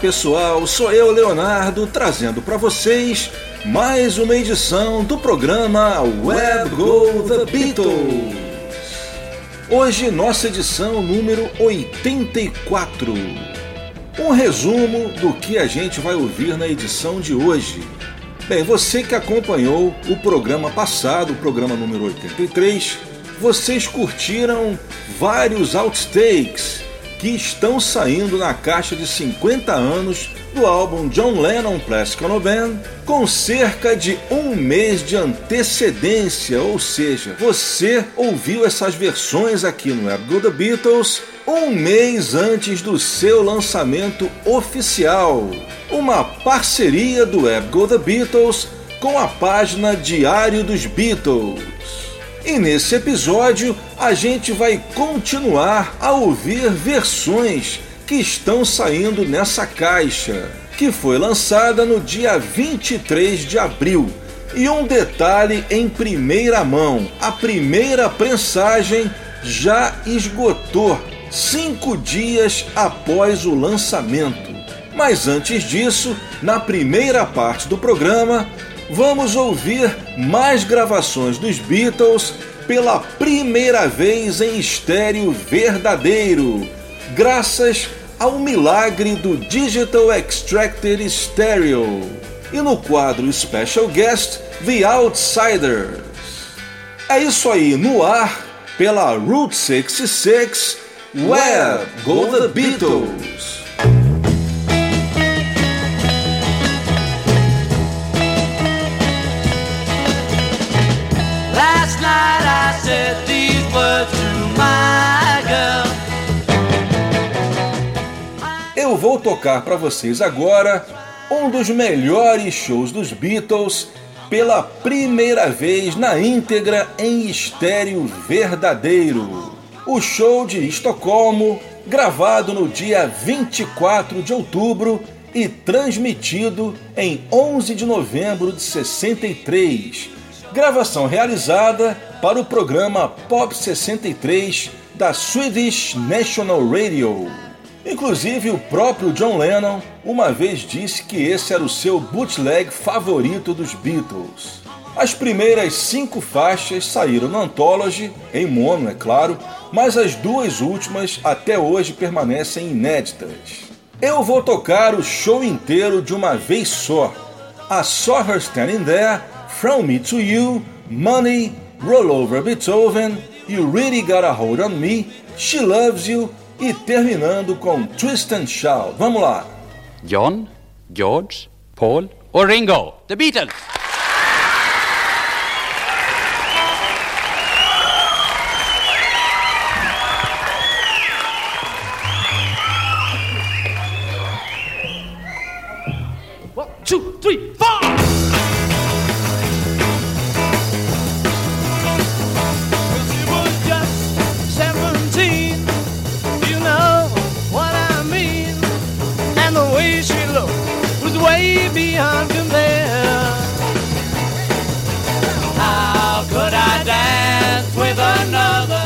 Pessoal, sou eu Leonardo trazendo para vocês mais uma edição do programa Web Go The Beatles. Hoje nossa edição número 84. Um resumo do que a gente vai ouvir na edição de hoje. Bem, você que acompanhou o programa passado, o programa número 83, vocês curtiram vários outtakes que estão saindo na caixa de 50 anos do álbum John Lennon Plastic Ono Band com cerca de um mês de antecedência, ou seja, você ouviu essas versões aqui no Web Go The Beatles um mês antes do seu lançamento oficial. Uma parceria do Web Go The Beatles com a página Diário dos Beatles. E nesse episódio a gente vai continuar a ouvir versões que estão saindo nessa caixa, que foi lançada no dia 23 de abril. E um detalhe em primeira mão: a primeira prensagem já esgotou cinco dias após o lançamento. Mas antes disso, na primeira parte do programa, vamos ouvir mais gravações dos Beatles pela primeira vez em estéreo verdadeiro, graças ao milagre do Digital Extracted Stereo. E no quadro Special Guest, The Outsiders. É isso aí, no ar, pela Route 66, Where Go The Beatles. Night I said these words to my girl. Eu vou tocar para vocês agora um dos melhores shows dos Beatles pela primeira vez na íntegra em estéreo verdadeiro. O show de Estocolmo, gravado no dia 24 de outubro e transmitido em 11 de novembro de 63. Gravação realizada para o programa Pop 63 da Swedish National Radio. Inclusive, o próprio John Lennon uma vez disse que esse era o seu bootleg favorito dos Beatles. As primeiras cinco faixas saíram no Anthology, em mono, é claro, mas as duas últimas até hoje permanecem inéditas. Eu vou tocar o show inteiro de uma vez só. A Saw Her Standing There, From Me to You, Money, Roll Over Beethoven, You Really Got a Hold on Me, She Loves You e terminando com Twist and Shout. Vamos lá! John, George, Paul och Ringo. The Beatles! One, two, three, four! Another?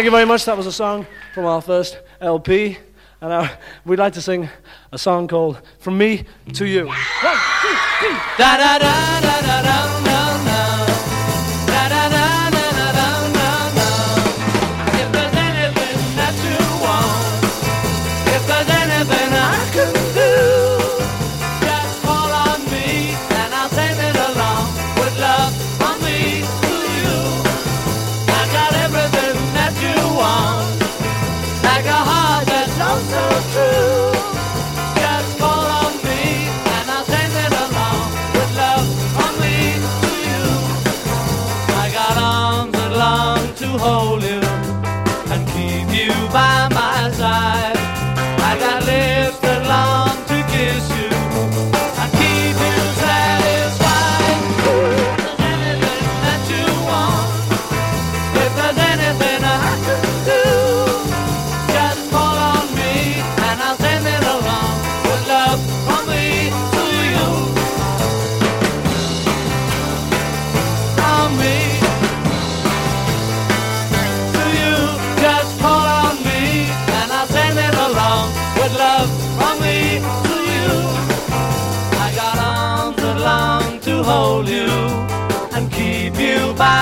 Thank you very much. That was a song from our first LP. And uh, we'd like to sing a song called From Me to You. One, two, three. Da da da.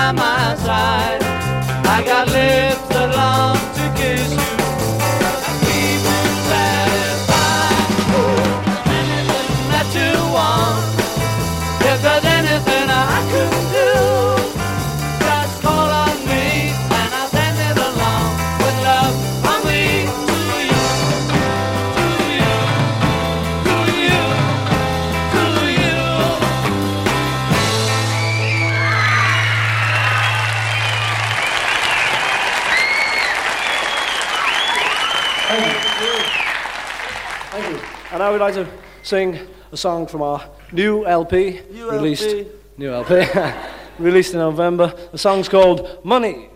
by my side. I got lips that long to kiss would like to sing a song from our new LP, new released LP. new LP, released in November. The song's called Money.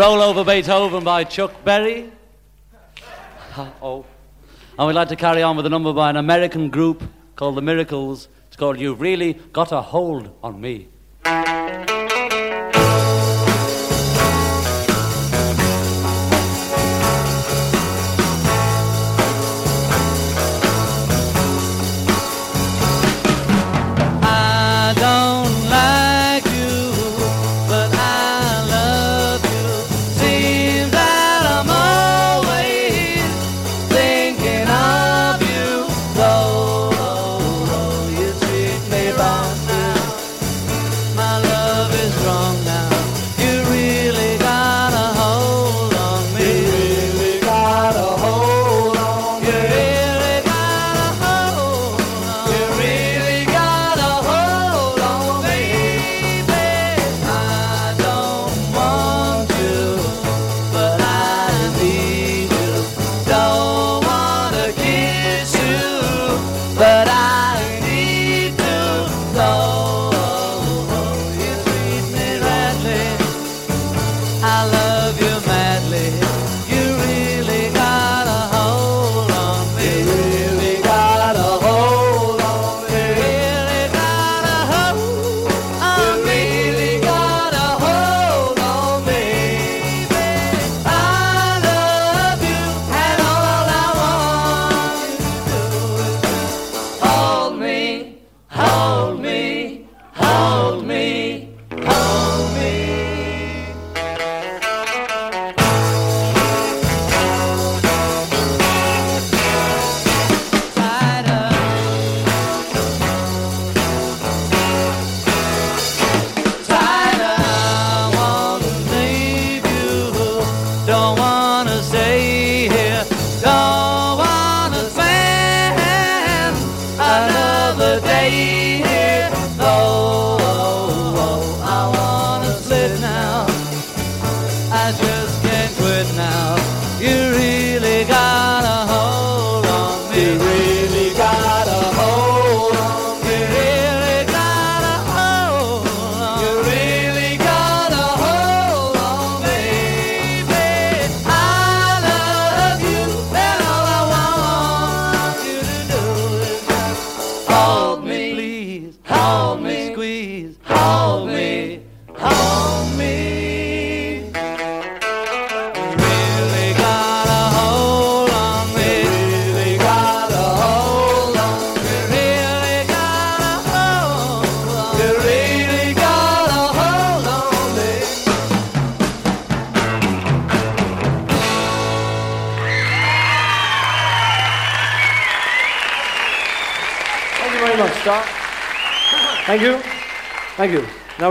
Roll Over Beethoven by Chuck Berry. oh. And we'd like to carry on with a number by an American group called The Miracles. It's called You've Really Got a Hold on Me.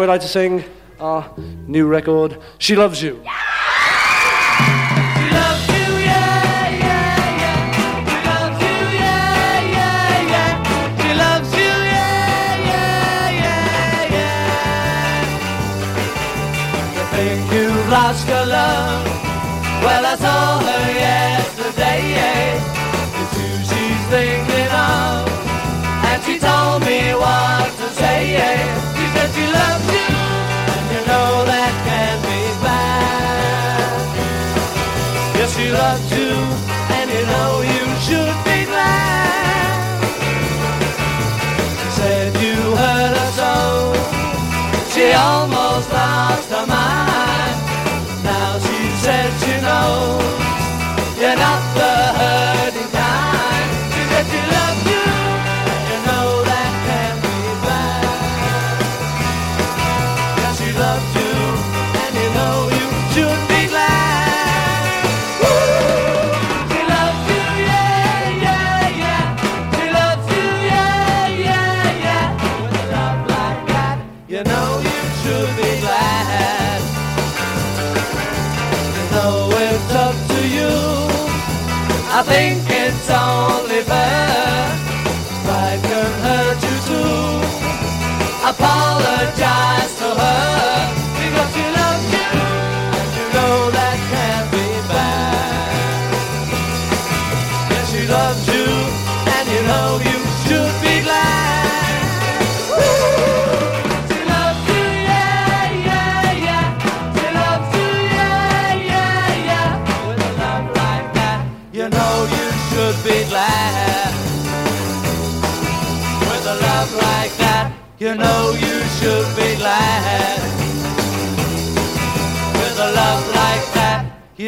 like to sing our new record, She Loves You.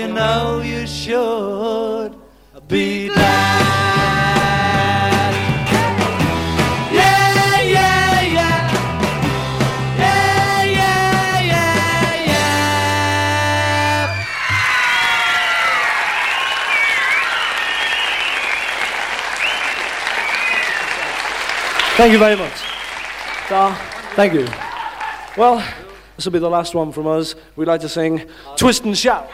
you know you should be glad. Yeah, yeah, yeah. Yeah, yeah, yeah, yeah. Thank you very much. So, thank you. Well, this will be the last one from us. We'd like to sing Twist and Shout.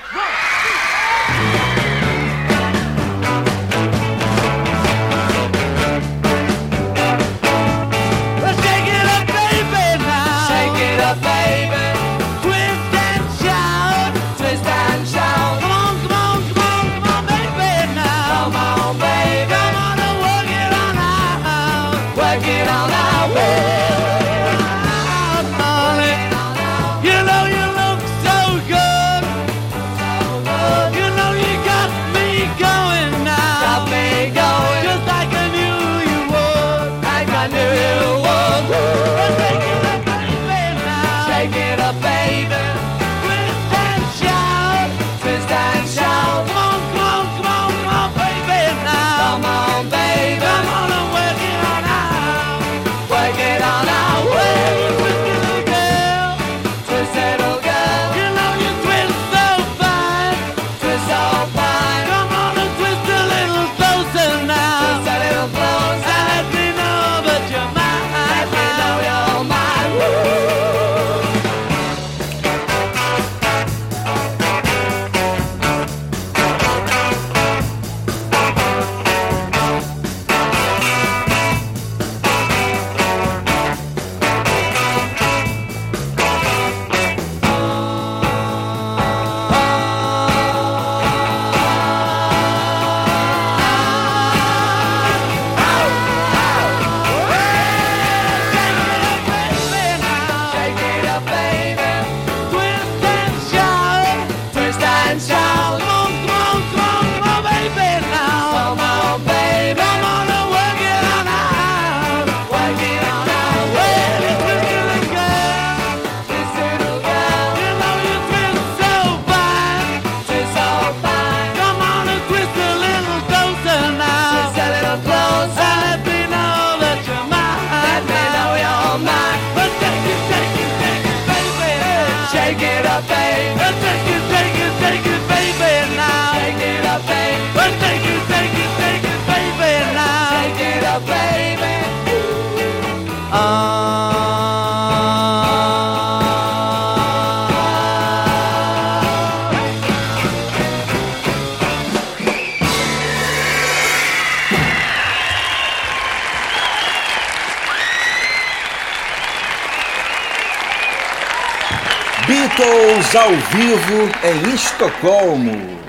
Em Estocolmo,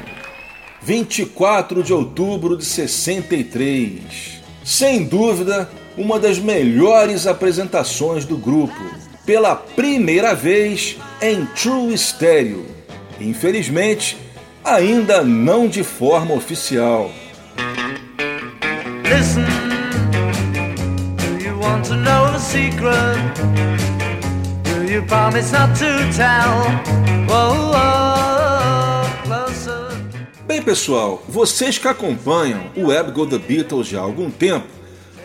24 de outubro de 63. Sem dúvida, uma das melhores apresentações do grupo, pela primeira vez em True Stereo. Infelizmente, ainda não de forma oficial. Listen, want to know the secret? Do you promise not to tell? Whoa, whoa, pessoal, vocês que acompanham o Web Go The Beatles já há algum tempo,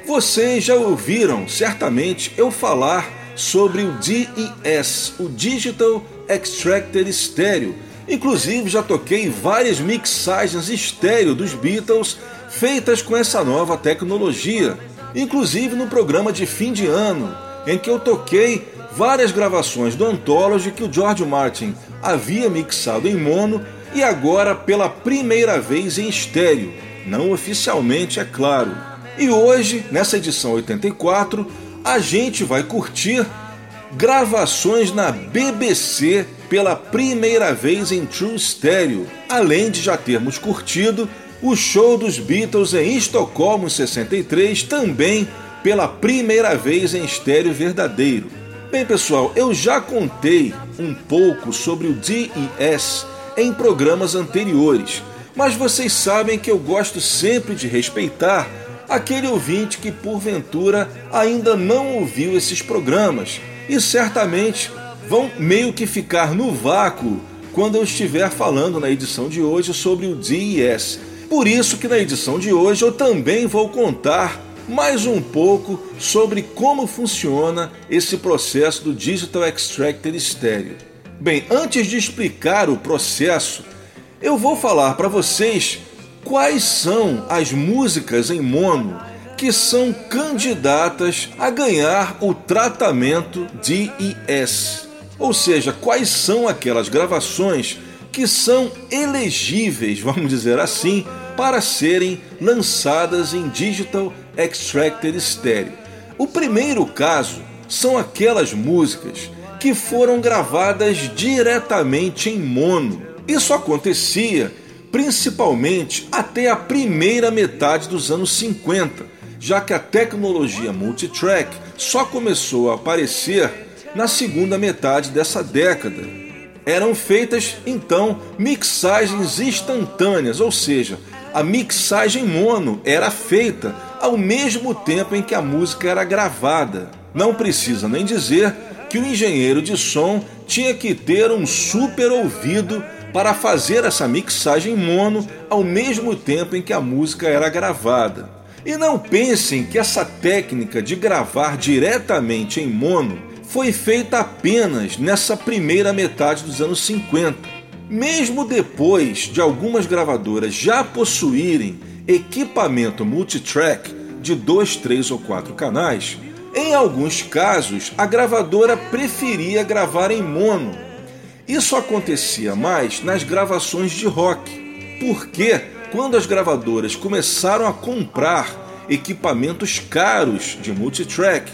vocês já ouviram certamente eu falar sobre o DES, o Digital Extracted Stereo. Inclusive já toquei várias mixagens estéreo dos Beatles feitas com essa nova tecnologia, inclusive no programa de fim de ano, em que eu toquei várias gravações do Anthology que o George Martin havia mixado em mono e agora pela primeira vez em estéreo, não oficialmente, é claro. E hoje, nessa edição 84, a gente vai curtir gravações na BBC pela primeira vez em True Stereo, além de já termos curtido o show dos Beatles em Estocolmo em 63, também pela primeira vez em estéreo verdadeiro. Bem, pessoal, eu já contei um pouco sobre o DES em programas anteriores, mas vocês sabem que eu gosto sempre de respeitar aquele ouvinte que porventura ainda não ouviu esses programas e certamente vão meio que ficar no vácuo quando eu estiver falando na edição de hoje sobre o DES. Por isso que na edição de hoje eu também vou contar mais um pouco sobre como funciona esse processo do Digital Extracted Stereo. Bem, antes de explicar o processo, eu vou falar para vocês quais são as músicas em mono que são candidatas a ganhar o tratamento DES. Ou seja, quais são aquelas gravações que são elegíveis, vamos dizer assim, para serem lançadas em Digital Extracted Stereo. O primeiro caso são aquelas músicas que foram gravadas diretamente em mono. Isso acontecia principalmente até a primeira metade dos anos 50, já que a tecnologia multitrack só começou a aparecer na segunda metade dessa década. Eram feitas então mixagens instantâneas, ou seja, a mixagem mono era feita ao mesmo tempo em que a música era gravada. Não precisa nem dizer que o engenheiro de som tinha que ter um super ouvido para fazer essa mixagem mono ao mesmo tempo em que a música era gravada. E não pensem que essa técnica de gravar diretamente em mono foi feita apenas nessa primeira metade dos anos 50. Mesmo depois de algumas gravadoras já possuírem equipamento multitrack de 2, 3 ou 4 canais, em alguns casos a gravadora preferia gravar em mono isso acontecia mais nas gravações de rock, porque quando as gravadoras começaram a comprar equipamentos caros de multitrack,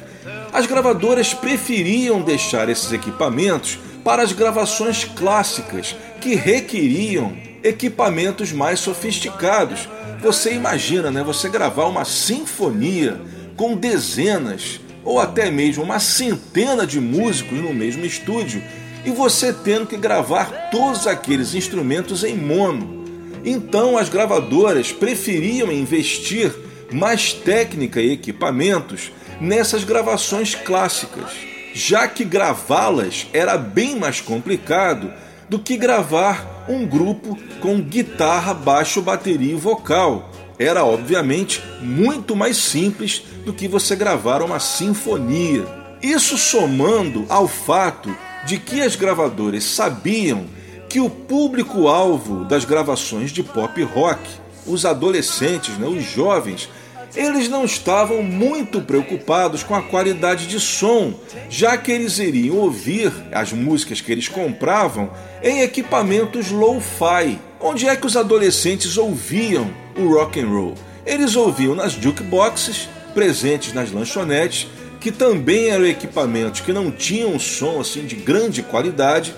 as gravadoras preferiam deixar esses equipamentos para as gravações clássicas, que requeriam equipamentos mais sofisticados. Você imagina, né? Você gravar uma sinfonia com dezenas ou até mesmo uma centena de músicos no mesmo estúdio e você tendo que gravar todos aqueles instrumentos em mono. Então as gravadoras preferiam investir mais técnica e equipamentos nessas gravações clássicas, já que gravá-las era bem mais complicado do que gravar um grupo com guitarra, baixo, bateria e vocal. Era obviamente muito mais simples do que você gravar uma sinfonia. Isso somando ao fato de que as gravadoras sabiam que o público-alvo das gravações de pop rock, os adolescentes, né, os jovens, eles não estavam muito preocupados com a qualidade de som, já que eles iriam ouvir as músicas que eles compravam em equipamentos low-fi. Onde é que os adolescentes ouviam o rock and roll? Eles ouviam nas jukeboxes, presentes nas lanchonetes que também eram equipamentos que não tinham som assim de grande qualidade,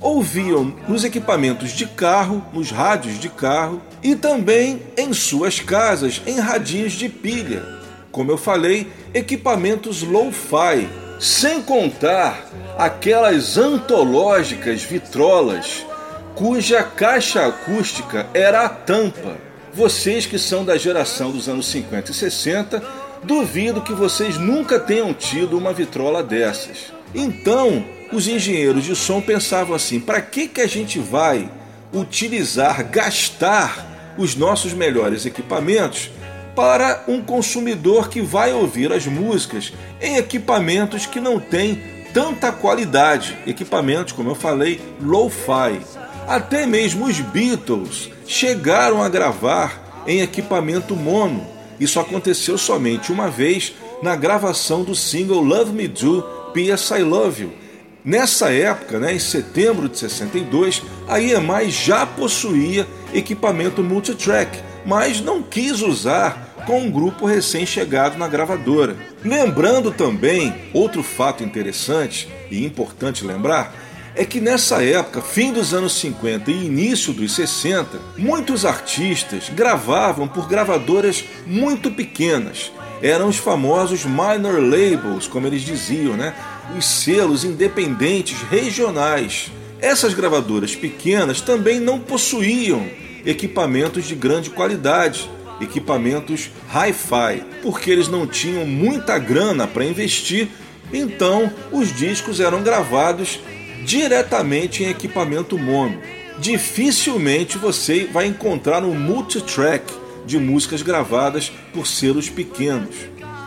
ouviam nos equipamentos de carro, nos rádios de carro e também em suas casas, em radinhos de pilha. Como eu falei, equipamentos low-fi, sem contar aquelas antológicas vitrolas cuja caixa acústica era a tampa. Vocês que são da geração dos anos 50 e 60, duvido que vocês nunca tenham tido uma vitrola dessas. Então, os engenheiros de som pensavam assim: para que, que a gente vai utilizar, gastar os nossos melhores equipamentos para um consumidor que vai ouvir as músicas em equipamentos que não têm tanta qualidade, equipamentos, como eu falei, low-fi. Até mesmo os Beatles chegaram a gravar em equipamento mono. Isso aconteceu somente uma vez na gravação do single Love Me Do, P.S. I Love You. Nessa época, né, em setembro de 62, a EMI já possuía equipamento multitrack, mas não quis usar com um grupo recém-chegado na gravadora. Lembrando também, outro fato interessante e importante lembrar, é que nessa época, fim dos anos 50 e início dos 60, muitos artistas gravavam por gravadoras muito pequenas. Eram os famosos minor labels, como eles diziam, né? Os selos independentes regionais. Essas gravadoras pequenas também não possuíam equipamentos de grande qualidade, equipamentos hi-fi, porque eles não tinham muita grana para investir, então os discos eram gravados diretamente em equipamento mono. Dificilmente você vai encontrar um multitrack de músicas gravadas por selos pequenos.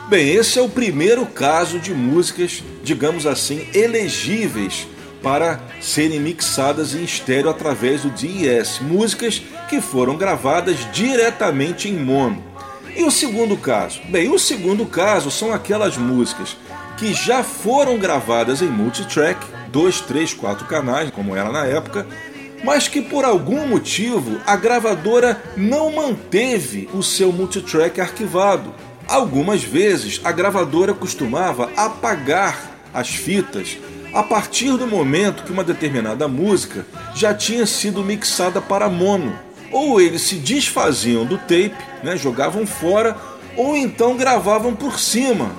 Bem, esse é o primeiro caso de músicas, digamos assim, elegíveis para serem mixadas em estéreo através do DES, músicas que foram gravadas diretamente em mono. E o segundo caso? Bem, o segundo caso são aquelas músicas que já foram gravadas em multitrack, dois, três, quatro canais, como era na época, mas que por algum motivo a gravadora não manteve o seu multitrack arquivado. Algumas vezes a gravadora costumava apagar as fitas a partir do momento que uma determinada música já tinha sido mixada para mono. Ou eles se desfaziam do tape, né, jogavam fora, ou então gravavam por cima,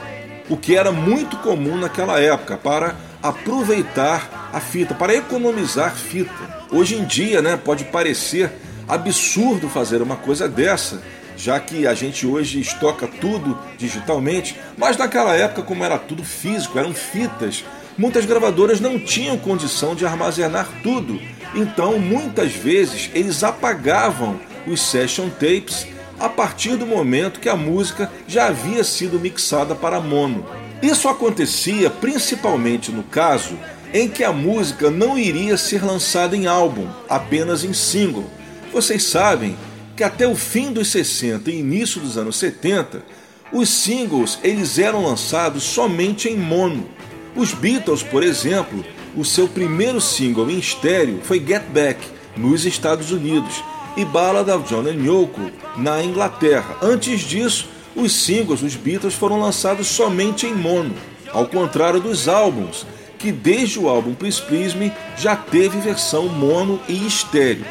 o que era muito comum naquela época para aproveitar a fita, para economizar fita. Hoje em dia, né, pode parecer absurdo fazer uma coisa dessa, já que a gente hoje estoca tudo digitalmente, mas naquela época, como era tudo físico, eram fitas, muitas gravadoras não tinham condição de armazenar tudo. Então, muitas vezes, eles apagavam os session tapes a partir do momento que a música já havia sido mixada para mono. Isso acontecia principalmente no caso em que a música não iria ser lançada em álbum, apenas em single. Vocês sabem que até o fim dos 60 e início dos anos 70, os singles eles eram lançados somente em mono. Os Beatles, por exemplo, o seu primeiro single em estéreo foi Get Back, nos Estados Unidos, e Ballad of John and Yoko, na Inglaterra. Antes disso, os singles dos Beatles foram lançados somente em mono, ao contrário dos álbuns, que desde o álbum Please Please Me já teve versão mono e estéreo.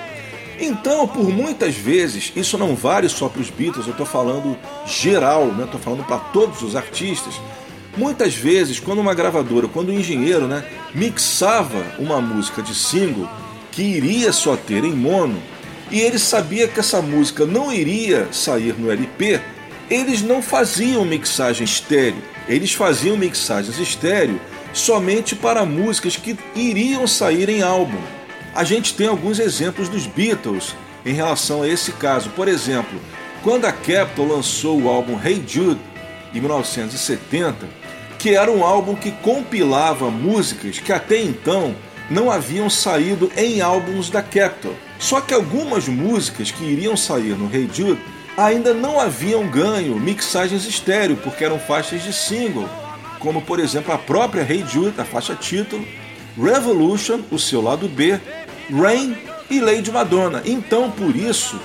Então, por muitas vezes, isso não vale só para os Beatles, eu estou falando geral, estou né? falando para todos os artistas. Muitas vezes, quando uma gravadora, quando um engenheiro né, mixava uma música de single que iria só ter em mono, e ele sabia que essa música não iria sair no LP, eles não faziam mixagem estéreo, eles faziam mixagens estéreo somente para músicas que iriam sair em álbum. A gente tem alguns exemplos dos Beatles em relação a esse caso. Por exemplo, quando a Capitol lançou o álbum Hey Jude em 1970, que era um álbum que compilava músicas que até então não haviam saído em álbuns da Capitol. Só que algumas músicas que iriam sair no Hey Jude ainda não haviam ganho mixagens estéreo, porque eram faixas de single, como por exemplo a própria Hey Jude, a faixa título, Revolution, o seu lado B, Rain e Lady Madonna. Então, por isso,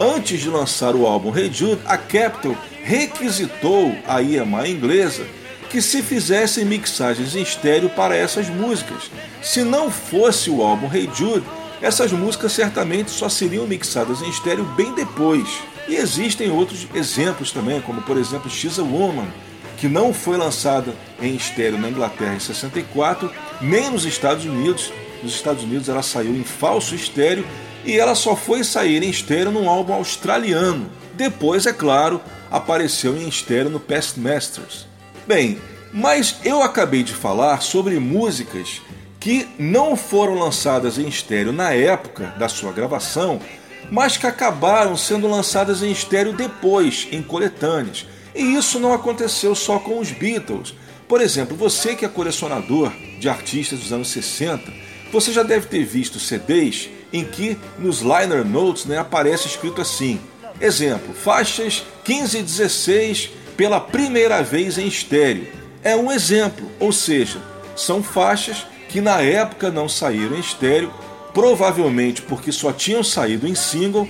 antes de lançar o álbum Hey Jude, a Capitol requisitou a EMI inglesa que se fizessem mixagens em estéreo para essas músicas. Se não fosse o álbum Hey Jude, essas músicas certamente só seriam mixadas em estéreo bem depois. E existem outros exemplos também, como por exemplo She's a Woman, que não foi lançada em estéreo na Inglaterra em 64, nem nos Estados Unidos. Nos Estados Unidos ela saiu em falso estéreo e ela só foi sair em estéreo num álbum australiano. Depois, é claro, apareceu em estéreo no Past Masters. Bem, mas eu acabei de falar sobre músicas que não foram lançadas em estéreo na época da sua gravação, mas que acabaram sendo lançadas em estéreo depois, em coletâneas. E isso não aconteceu só com os Beatles. Por exemplo, você que é colecionador de artistas dos anos 60, você já deve ter visto CDs em que nos liner notes né, aparece escrito assim: exemplo, faixas 15 e 16 pela primeira vez em estéreo. É um exemplo, ou seja, são faixas que na época não saíram em estéreo, provavelmente porque só tinham saído em single,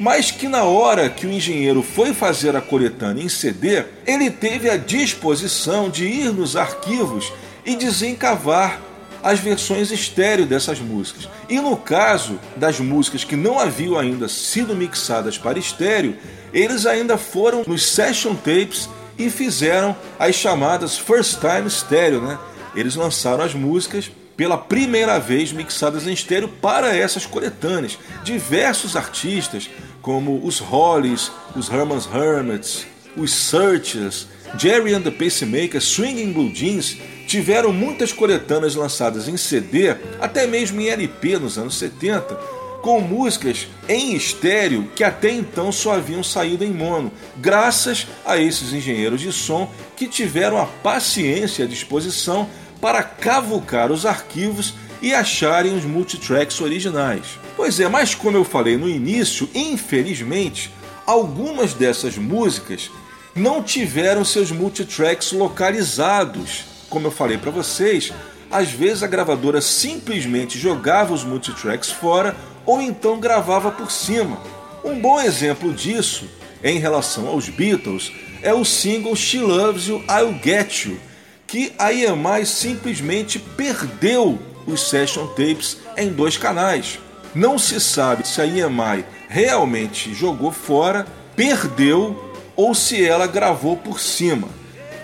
mas que na hora que o engenheiro foi fazer a coletânea em CD, ele teve a disposição de ir nos arquivos e desencavar as versões estéreo dessas músicas. E no caso das músicas que não haviam ainda sido mixadas para estéreo, eles ainda foram nos session tapes e fizeram as chamadas first time stereo, né? Eles lançaram as músicas pela primeira vez mixadas em estéreo para essas coletâneas. Diversos artistas, como os Hollies, os Herman's Hermits, os Searchers, Jerry and the Pacemakers, Swinging Blue Jeans, tiveram muitas coletâneas lançadas em CD, até mesmo em LP nos anos 70, com músicas em estéreo que até então só haviam saído em mono, graças a esses engenheiros de som que tiveram a paciência e a disposição para cavucar os arquivos e acharem os multitracks originais. Pois é, mas como eu falei no início, infelizmente, algumas dessas músicas não tiveram seus multitracks localizados. Como eu falei para vocês, às vezes a gravadora simplesmente jogava os multitracks fora ou então gravava por cima. Um bom exemplo disso, em relação aos Beatles, é o single She Loves You, I'll Get You, que a EMI simplesmente perdeu os session tapes em dois canais. Não se sabe se a EMI realmente jogou fora, perdeu ou se ela gravou por cima.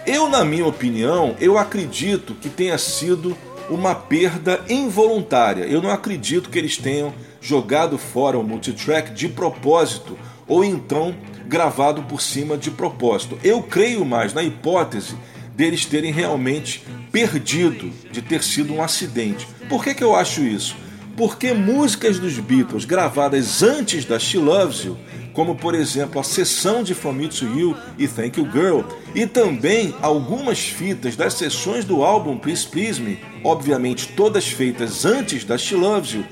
Eu, na minha opinião, eu acredito que tenha sido uma perda involuntária. Eu não acredito que eles tenham jogado fora o multitrack de propósito ou então gravado por cima de propósito. Eu creio mais na hipótese deles terem realmente perdido, de ter sido um acidente. Por que, que eu acho isso? Porque músicas dos Beatles gravadas antes da She Loves You, como por exemplo a sessão de From Me to You e Thank You Girl, e também algumas fitas das sessões do álbum Please Please Me, obviamente todas feitas antes da She Loves You,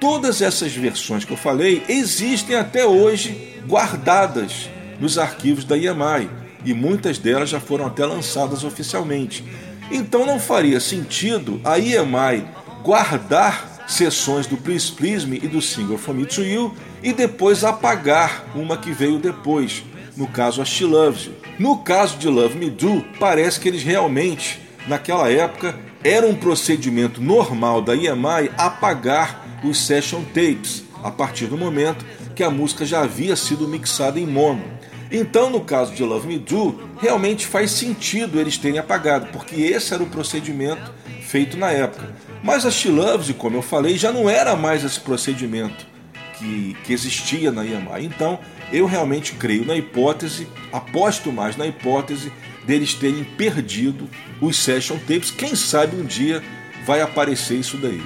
todas essas versões que eu falei existem até hoje guardadas nos arquivos da EMI e muitas delas já foram até lançadas oficialmente. Então não faria sentido a EMI guardar sessões do Please Please Me e do single From Me To You e depois apagar uma que veio depois, no caso a She Loves You. No caso de Love Me Do, parece que eles realmente, naquela época, era um procedimento normal da EMI apagar os session tapes a partir do momento que a música já havia sido mixada em mono. Então, no caso de Love Me Do, realmente faz sentido eles terem apagado, porque esse era o procedimento feito na época. Mas a She Loves, como eu falei, já não era mais esse procedimento que, que existia na EMI. Então, eu realmente creio na hipótese, aposto mais na hipótese deles terem perdido os session tapes. Quem sabe um dia vai aparecer isso daí.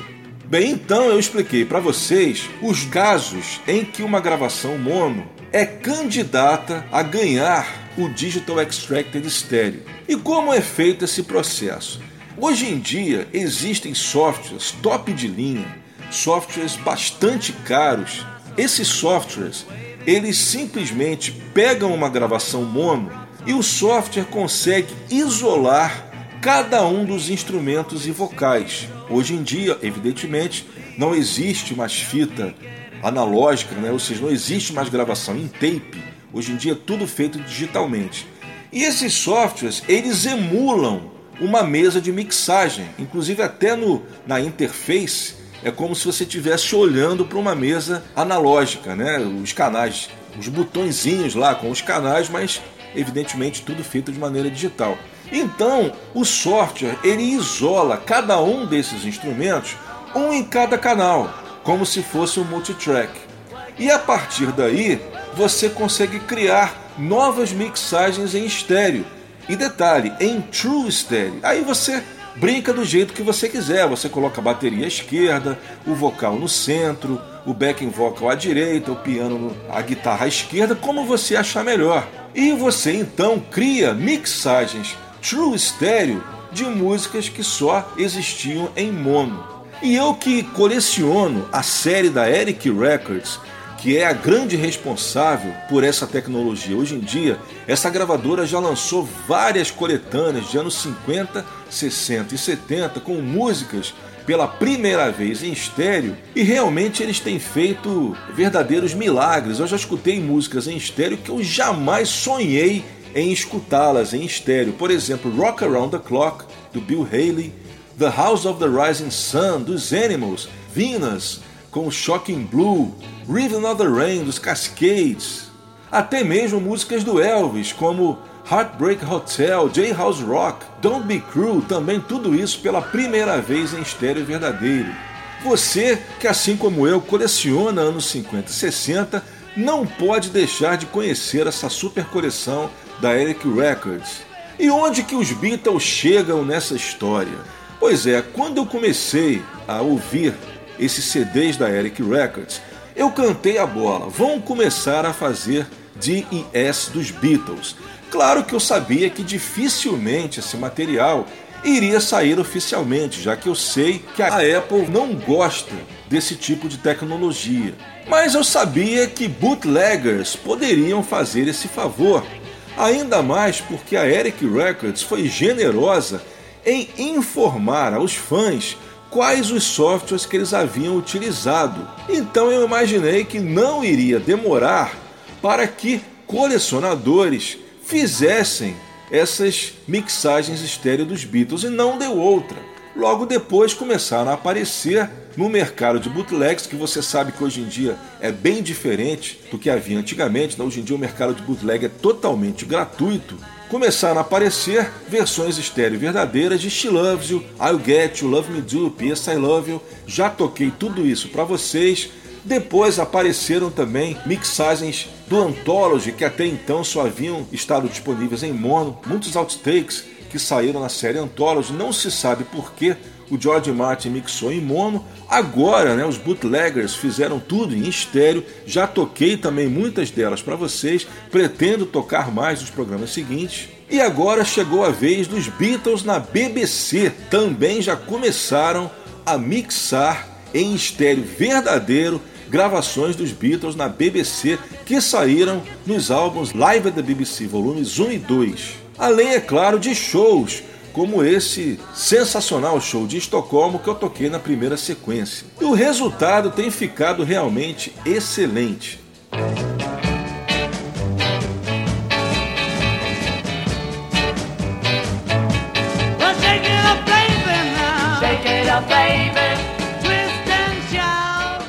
Bem, então eu expliquei para vocês os casos em que uma gravação mono é candidata a ganhar o Digital Extracted Stereo. E como é feito esse processo? Hoje em dia existem softwares top de linha, softwares bastante caros. Esses softwares, eles simplesmente pegam uma gravação mono e o software consegue isolar cada um dos instrumentos e vocais. Hoje em dia, evidentemente, não existe mais fita analógica, né? ou seja, não existe mais gravação em tape. Hoje em dia é tudo feito digitalmente. E esses softwares, eles emulam uma mesa de mixagem. Inclusive até no, na interface é como se você estivesse olhando para uma mesa analógica, né? Os canais, os botõezinhos lá com os canais, mas evidentemente tudo feito de maneira digital. Então, o software ele isola cada um desses instrumentos, um em cada canal, como se fosse um multitrack. E a partir daí, você consegue criar novas mixagens em estéreo. E detalhe, em true estéreo. Aí você brinca do jeito que você quiser. Você coloca a bateria à esquerda, o vocal no centro, o backing vocal à direita, o piano, a guitarra à esquerda, como você achar melhor. E você então cria mixagens true estéreo de músicas que só existiam em mono. E eu que coleciono a série da Eric Records, que é a grande responsável por essa tecnologia. Hoje em dia, essa gravadora já lançou várias coletâneas de anos 50, 60 e 70 com músicas pela primeira vez em estéreo e realmente eles têm feito verdadeiros milagres. Eu já escutei músicas em estéreo que eu jamais sonhei em escutá-las em estéreo. Por exemplo, Rock Around the Clock, do Bill Haley, The House of the Rising Sun, dos Animals, Venus, com Shocking Blue, Rhythm of the Rain, dos Cascades, até mesmo músicas do Elvis, como Heartbreak Hotel, J-House Rock, Don't Be Cruel, também tudo isso pela primeira vez em estéreo verdadeiro. Você, que assim como eu coleciona anos 50 e 60, não pode deixar de conhecer essa super coleção da Eric Records. E onde que os Beatles chegam nessa história? Pois é, quando eu comecei a ouvir esses CDs da Eric Records, eu cantei a bola. Vão começar a fazer DES dos Beatles. Claro que eu sabia que dificilmente esse material iria sair oficialmente, já que eu sei que a Apple não gosta desse tipo de tecnologia. Mas eu sabia que bootleggers poderiam fazer esse favor, ainda mais porque a Eric Records foi generosa em informar aos fãs quais os softwares que eles haviam utilizado. Então eu imaginei que não iria demorar para que colecionadores fizessem essas mixagens estéreo dos Beatles e não deu outra. Logo depois começaram a aparecer no mercado de bootlegs, que você sabe que hoje em dia é bem diferente do que havia antigamente. Né? Hoje em dia o mercado de bootleg é totalmente gratuito. Começaram a aparecer versões estéreo verdadeiras de She Loves You, I'll Get You, Love Me Do, P.S. I Love You. Já toquei tudo isso para vocês. Depois apareceram também mixagens do Anthology, que até então só haviam estado disponíveis em mono, muitos outtakes que saíram na série Anthology, não se sabe por que o George Martin mixou em mono. Agora, né, os bootleggers fizeram tudo em estéreo. Já toquei também muitas delas para vocês. Pretendo tocar mais nos programas seguintes. E agora chegou a vez dos Beatles na BBC. Também já começaram a mixar em estéreo verdadeiro gravações dos Beatles na BBC que saíram nos álbuns Live at the BBC, volumes 1 e 2. Além, é claro, de shows como esse sensacional show de Estocolmo que eu toquei na primeira sequência. E o resultado tem ficado realmente excelente.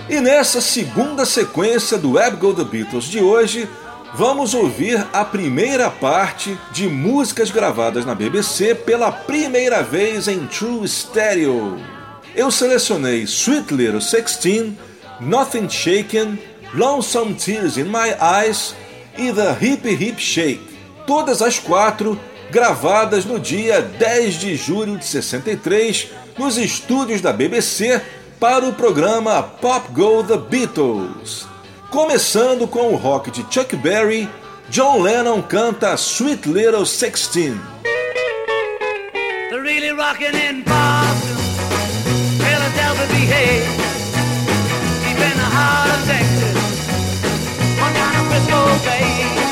E nessa segunda sequência do Web Go The Beatles de hoje, vamos ouvir a primeira parte de músicas gravadas na BBC pela primeira vez em True Stereo. Eu selecionei Sweet Little Sixteen, Nothing Shaken, Lonesome Tears in My Eyes e The Hip Hip Shake. Todas as quatro gravadas no dia 10 de julho de 63 nos estúdios da BBC para o programa Pop Go The Beatles. Começando com o rock de Chuck Berry, John Lennon canta Sweet Little Sixteen. Really rocking in Boston, Philadelphia, behave. Deep in the heart of Texas, on down to Frisco Bay.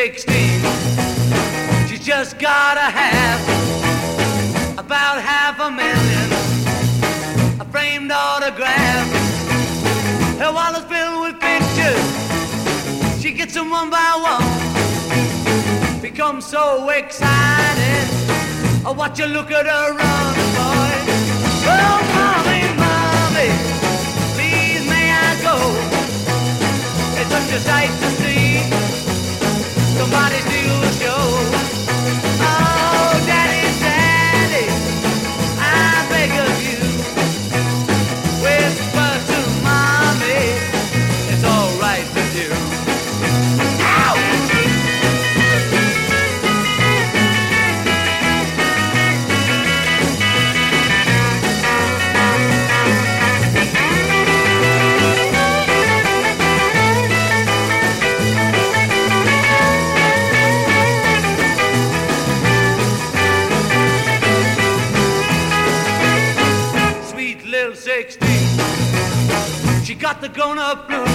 16. She just gotta have about half a million. A framed autograph. Her wallet's filled with pictures. She gets them one by one. Becomes so excited. I watch her look at her run, boy. Oh, mommy, mommy, please may I go? It's such a sight to see. Somebody steal the show. Got the grown up blues.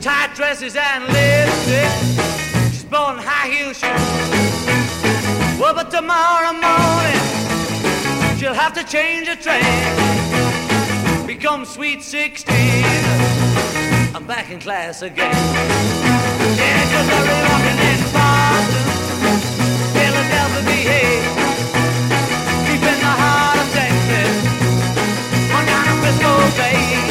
Tight dresses and lipstick. She's blowing high heel shoes. Well, but tomorrow morning, she'll have to change her train. Become sweet 16. I'm back in class again. Yeah, cause I've been walking in Boston. Philadelphia, VA. Deep in the heart of Texas. On down to Frisco Bay.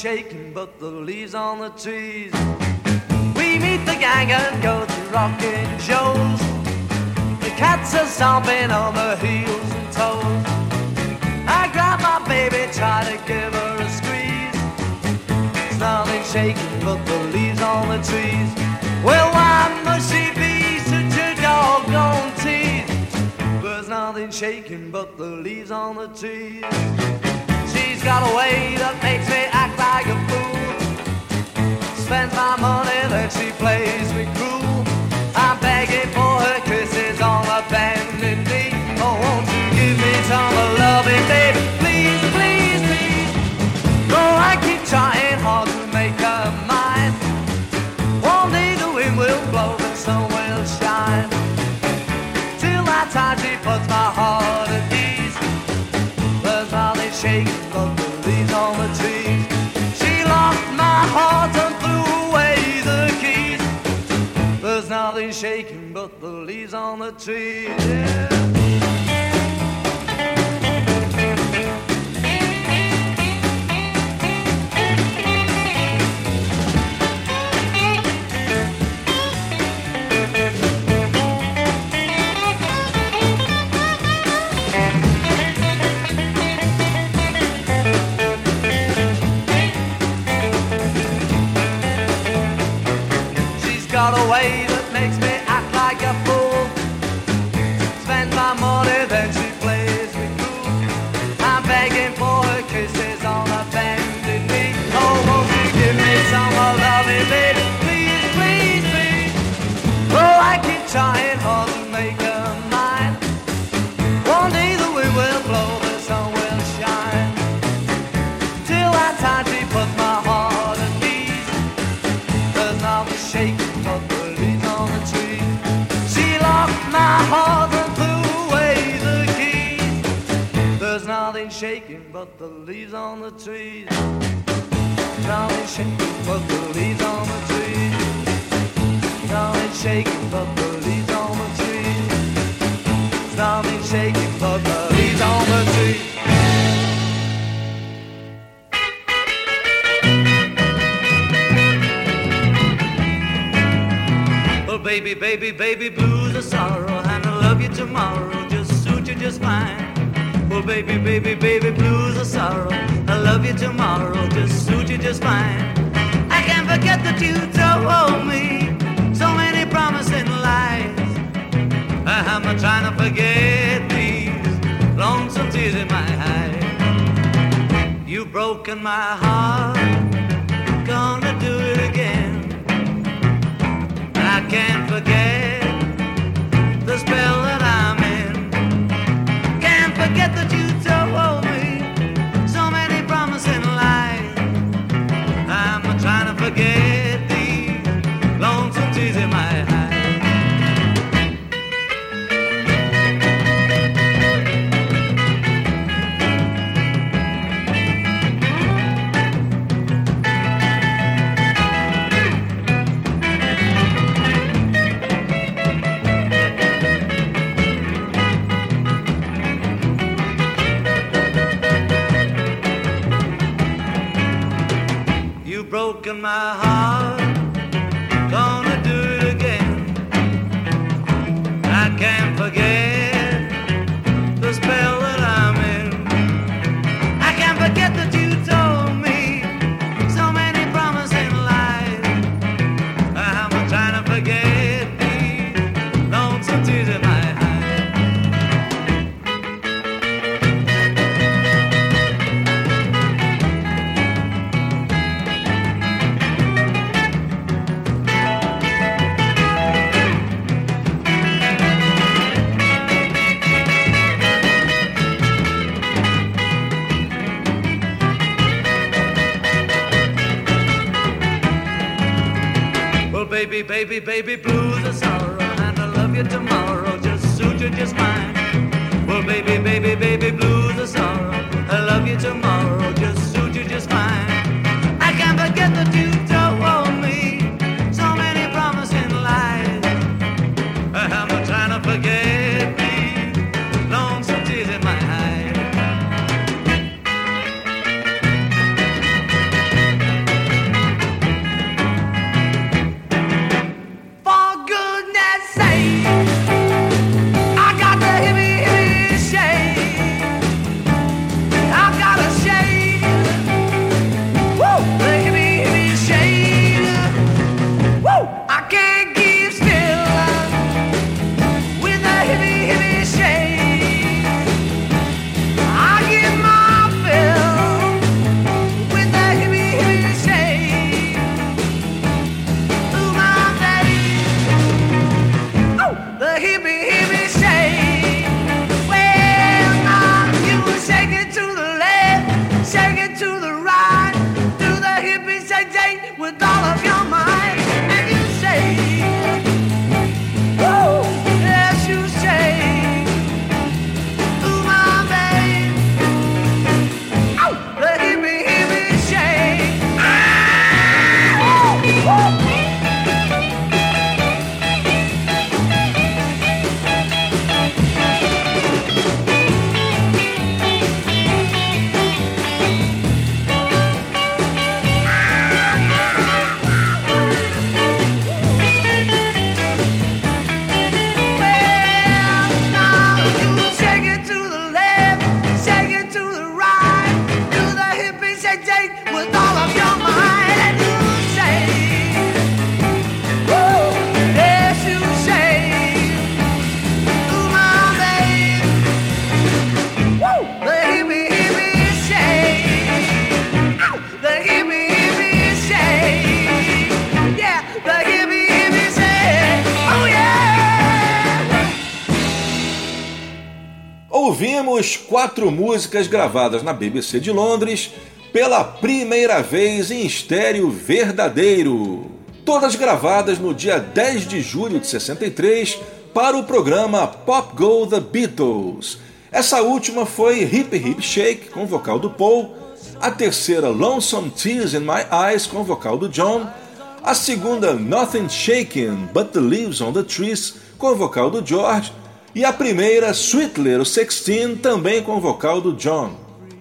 Shaking but the leaves on the trees. We meet the gang and go to rocking shows. The cats are stomping on the heels and toes. I grab my baby, try to give her a squeeze. Nothing shaking but the leaves on the trees. Well, why must she be such a doggone tease? There's nothing shaking but the leaves on the trees. She's got a way that makes me act like a fool. Spends my money, then she plays me cruel. I'm begging for her kisses on a bending knee. Oh, won't you give me some loving, baby? Please, the. She's got a way that makes me the leaves on the trees. Nothing shaking but the leaves on the trees. Nothing shaking but the leaves on the trees. Nothing shaking but the leaves on the trees. Well, baby, baby, baby, blues are sorrow, and I love you tomorrow, just suit you just fine. Baby, baby, baby, blues or sorrow. I love you tomorrow, just suit you just fine. I can't forget that you told me so many promising lies. Uh, I'm not trying to forget these lonesome tears in my eyes. You've broken my heart, gonna do it again. I can't forget the spell that forget that you told me broken my heart, baby, baby, blues are sorrow, and I love you tomorrow, just suit you just fine. Well, baby, baby, baby, blues are sorrow, I love you tomorrow, quatro músicas gravadas na BBC de Londres pela primeira vez em estéreo verdadeiro. Todas gravadas no dia 10 de julho de 63 para o programa Pop Go The Beatles. Essa última foi Hip Hip Shake com vocal do Paul, a terceira Lonesome Tears in My Eyes com vocal do John, a segunda Nothing Shaking But the Leaves on the Trees com vocal do George e a primeira Sweet Little Sixteen também com vocal do John.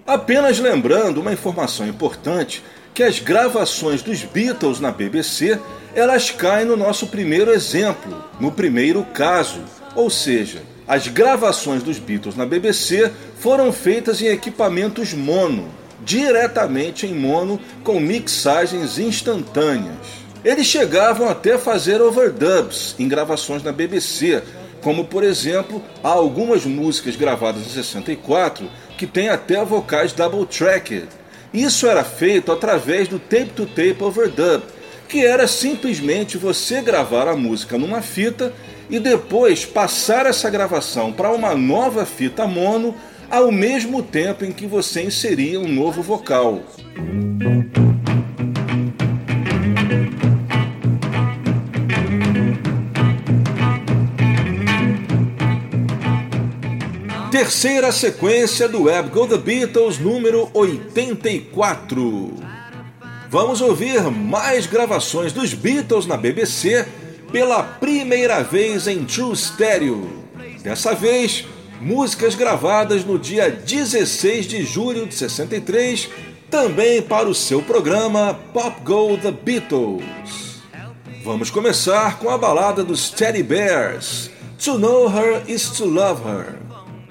Apenas lembrando uma informação importante que as gravações dos Beatles na BBC elas caem no nosso primeiro exemplo, no primeiro caso, ou seja, as gravações dos Beatles na BBC foram feitas em equipamentos mono, diretamente em mono com mixagens instantâneas. Eles chegavam até a fazer overdubs em gravações na BBC, como por exemplo, há algumas músicas gravadas em 64 que têm até vocais double tracked. Isso era feito através do tape-to-tape overdub, que era simplesmente você gravar a música numa fita e depois passar essa gravação para uma nova fita mono ao mesmo tempo em que você inseria um novo vocal. Terceira sequência do Web Go The Beatles número 84. Vamos ouvir mais gravações dos Beatles na BBC pela primeira vez em True Stereo. Dessa vez, músicas gravadas no dia 16 de julho de 63, também para o seu programa Pop Go The Beatles. Vamos começar com a balada dos Teddy Bears, To Know Her Is To Love Her.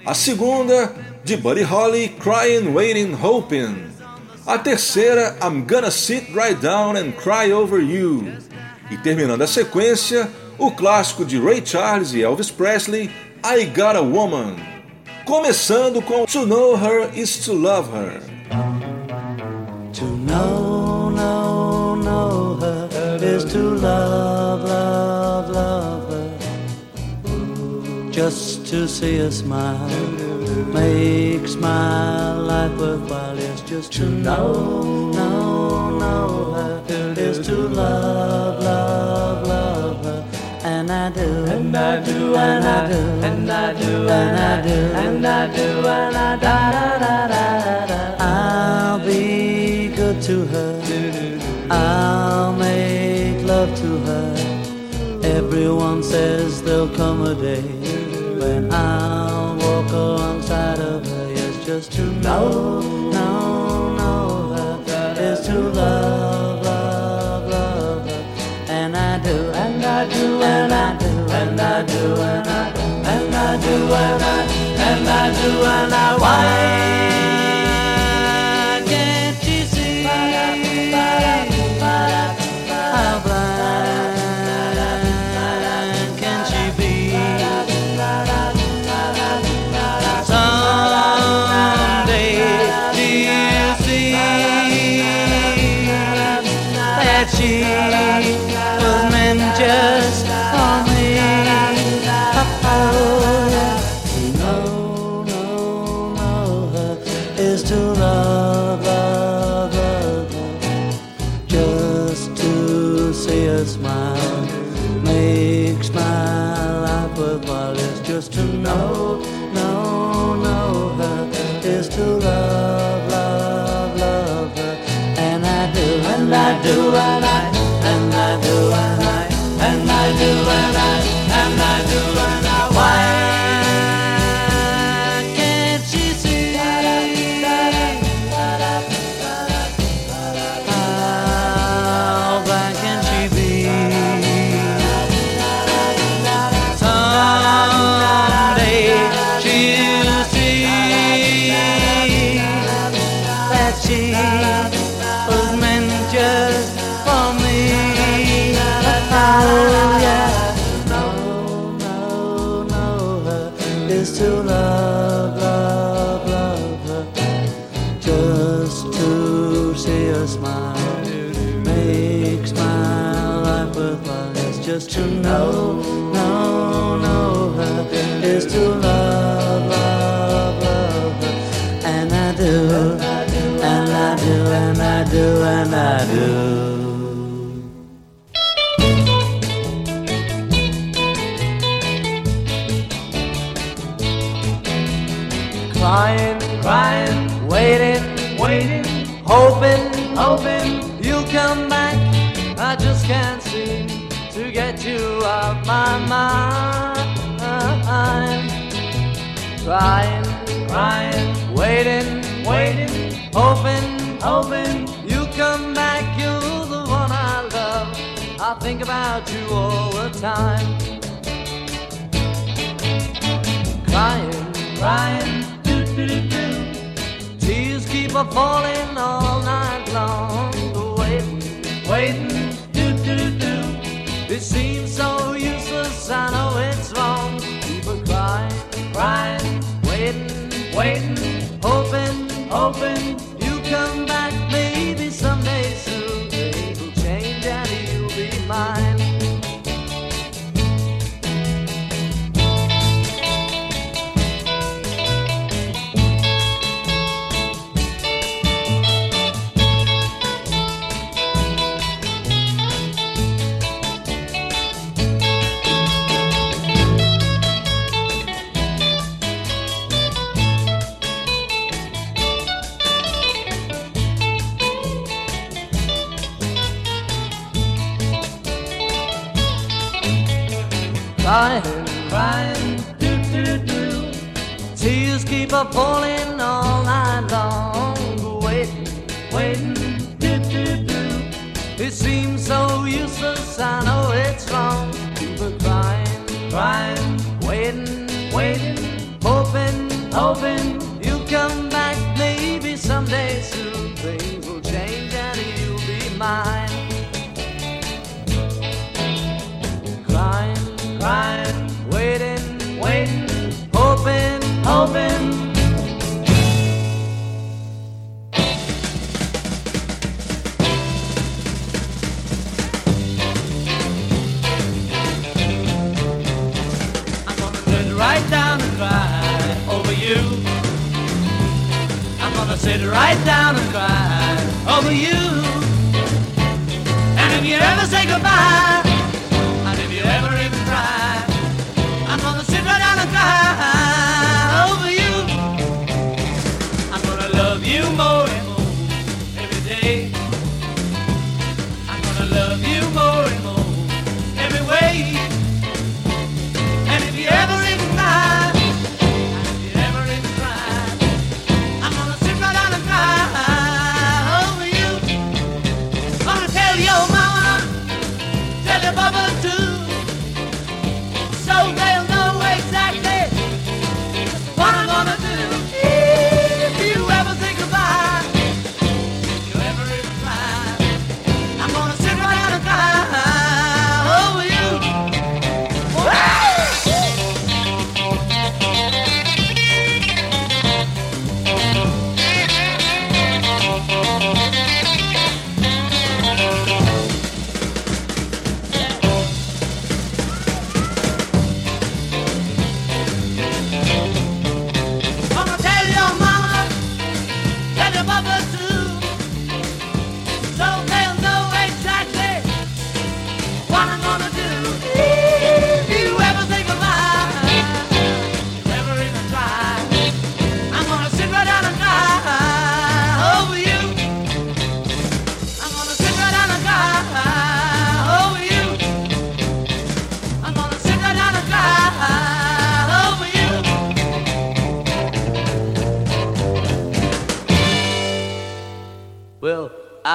A segunda, de Buddy Holly, Crying, Waiting, Hoping. A terceira, I'm Gonna Sit Right Down and Cry Over You. E terminando a sequência, o clássico de Ray Charles e Elvis Presley, I Got a Woman. Começando com To Know Her Is To Love Her. To know, know, know her is to love, Just to see her smile makes my life worthwhile. It's just to know, know, know her is to love, love, love her. And I do, and I do, and I do, and I do, and I do, and I do, and I da da da da da. I'll be good to her. I'll make love to her. Everyone says there'll come a day when I'll walk alongside of her. Yes, just to know, know, know her is to love, love, love her. And I do, and I do, and I do, and I do, and I do, and I do, and I, and I do, and I. Why mind. Crying, crying, waiting, waiting, hoping, hoping you come back. You're the one I love. I think about you all the time. Crying, crying, do do do do. Tears keep a falling all night long. open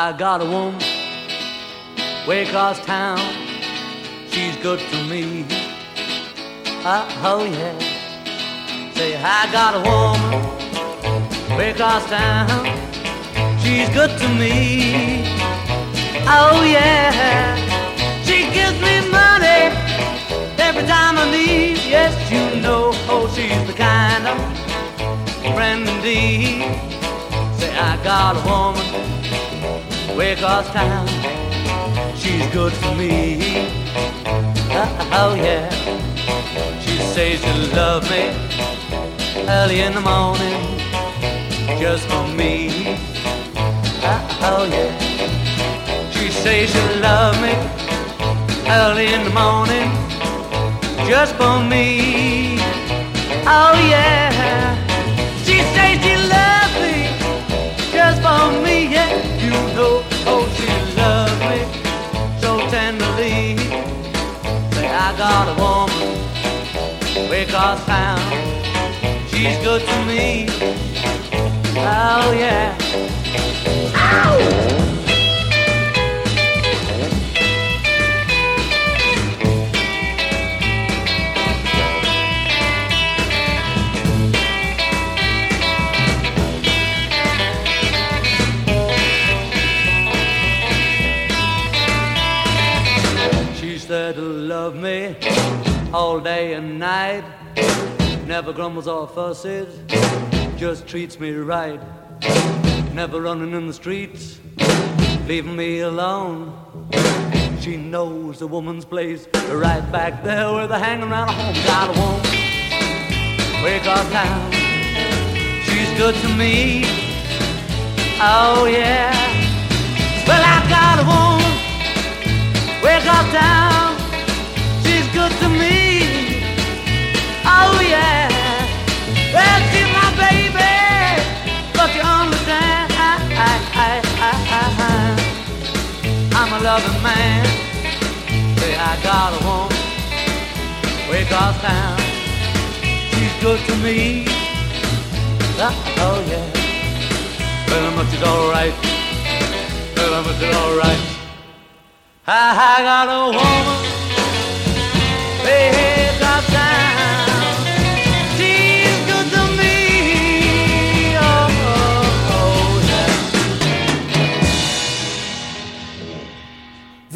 I got a woman way across town. She's good to me. Uh, oh yeah. Say I got a woman way across town. She's good to me. Oh yeah. She gives me money every time I need. Yes, you know. Oh, she's the kind of friend indeed. Say I got a woman Wickos town. She's good for me. Oh, yeah. She says she loves me early in the morning, just for me. Oh, yeah. She says she loves me early in the morning, just for me. Oh, yeah. She says she loves I got a woman way across town. She's good to me. Oh yeah. Ow! Day and night. Never grumbles or fusses, just treats me right. Never running in the streets, leaving me alone. She knows a woman's place, right back there with her hanging around home. Got a woman, way across town. She's good to me. Oh yeah. Well, I got a woman, way across town. Good to me. Oh yeah. Well, she's my baby, but you understand. I, I, I, I'm a loving man. Say I got a woman way across town. She's good to me. Oh, oh yeah. Well, much is alright? Well, much is alright? I, I got a woman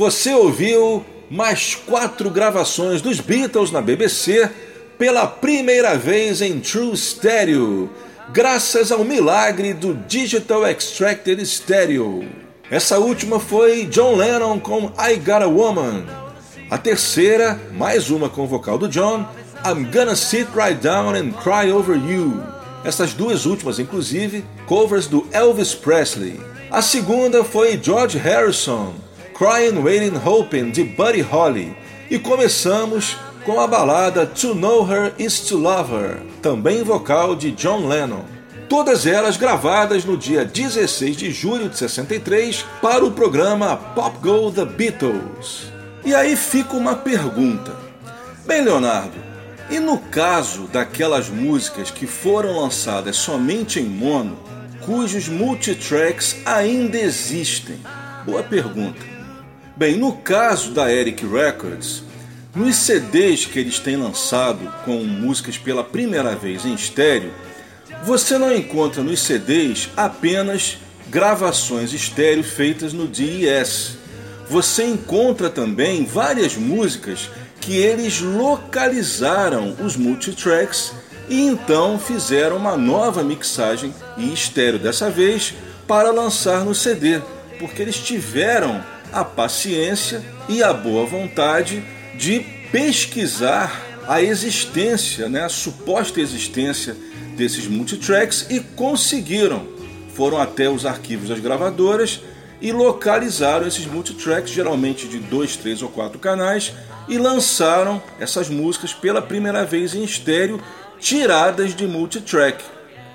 Você ouviu mais quatro gravações dos Beatles na BBC pela primeira vez em True Stereo, graças ao milagre do Digital Extracted Stereo. Essa última foi John Lennon com I Got a Woman. A terceira, mais uma com o vocal do John, I'm Gonna Sit Right Down and Cry Over You. Essas duas últimas, inclusive, covers do Elvis Presley. A segunda foi George Harrison, Crying, Waiting, Hoping, de Buddy Holly. E começamos com a balada To Know Her Is To Love Her, também vocal de John Lennon. Todas elas gravadas no dia 16 de julho de 63 para o programa Pop Go The Beatles. E aí fica uma pergunta. Bem, Leonardo, e no caso daquelas músicas que foram lançadas somente em mono, cujos multitracks ainda existem? Boa pergunta. Bem, no caso da Eric Records, nos CDs que eles têm lançado com músicas pela primeira vez em estéreo, você não encontra nos CDs apenas gravações estéreo feitas no DES. Você encontra também várias músicas que eles localizaram os multitracks e então fizeram uma nova mixagem em estéreo dessa vez para lançar no CD, porque eles tiveram a paciência e a boa vontade de pesquisar a existência, né, a suposta existência desses multitracks e conseguiram. Foram até os arquivos das gravadoras e localizaram esses multitracks, geralmente de dois, três ou quatro canais, e lançaram essas músicas pela primeira vez em estéreo, tiradas de multitrack.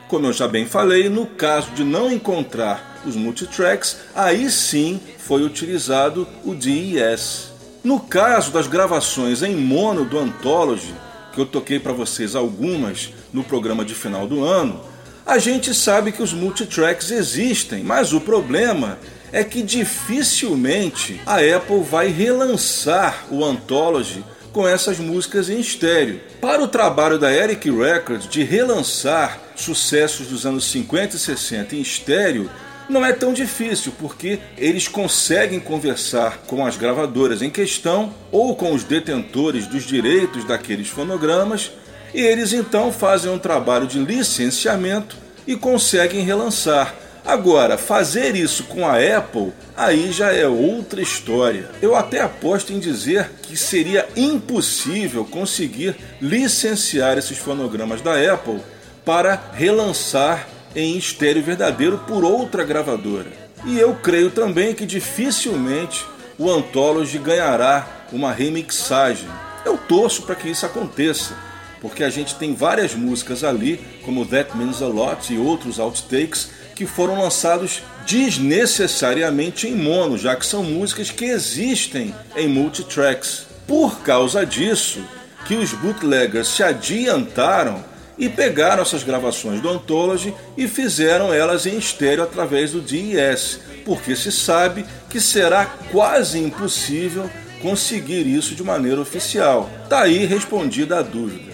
Como eu já bem falei, no caso de não encontrar os multitracks, aí sim foi utilizado o DES. No caso das gravações em mono do Anthology, que eu toquei para vocês algumas no programa de final do ano, a gente sabe que os multitracks existem, mas o problema é que dificilmente a Apple vai relançar o Anthology com essas músicas em estéreo. Para o trabalho da Eric Records de relançar sucessos dos anos 50 e 60 em estéreo, não é tão difícil, porque eles conseguem conversar com as gravadoras em questão ou com os detentores dos direitos daqueles fonogramas, e eles então fazem um trabalho de licenciamento e conseguem relançar. Agora, fazer isso com a Apple, aí já é outra história. Eu até aposto em dizer que seria impossível conseguir licenciar esses fonogramas da Apple para relançar em estéreo verdadeiro por outra gravadora. E eu creio também que dificilmente o Anthology ganhará uma remixagem. Eu torço para que isso aconteça, porque a gente tem várias músicas ali, como That Means a Lot e outros outtakes, que foram lançados desnecessariamente em mono, já que são músicas que existem em multitracks. Por causa disso, que os bootleggers se adiantaram e pegaram essas gravações do Anthology e fizeram elas em estéreo através do DES, porque se sabe que será quase impossível conseguir isso de maneira oficial. Tá aí respondida a dúvida.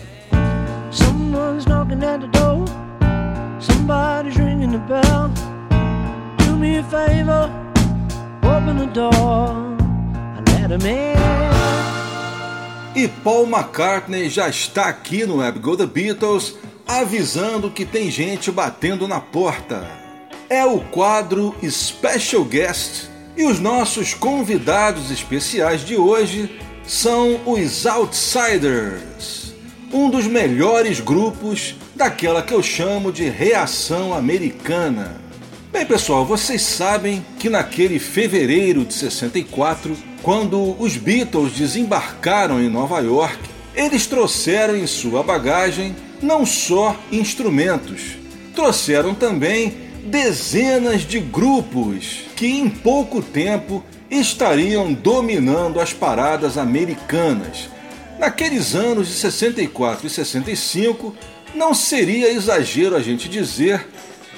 Somebody's ringing the bell. Do me a favor, open the door and let him in. E Paul McCartney já está aqui no Web Go The Beatles avisando que tem gente batendo na porta. É o quadro Special Guest e os nossos convidados especiais de hoje são os Outsiders, um dos melhores grupos daquela que eu chamo de reação americana. Bem, pessoal, vocês sabem que naquele fevereiro de 64, quando os Beatles desembarcaram em Nova York, eles trouxeram em sua bagagem não só instrumentos, trouxeram também dezenas de grupos que em pouco tempo estariam dominando as paradas americanas. Naqueles anos de 64 e 65, não seria exagero a gente dizer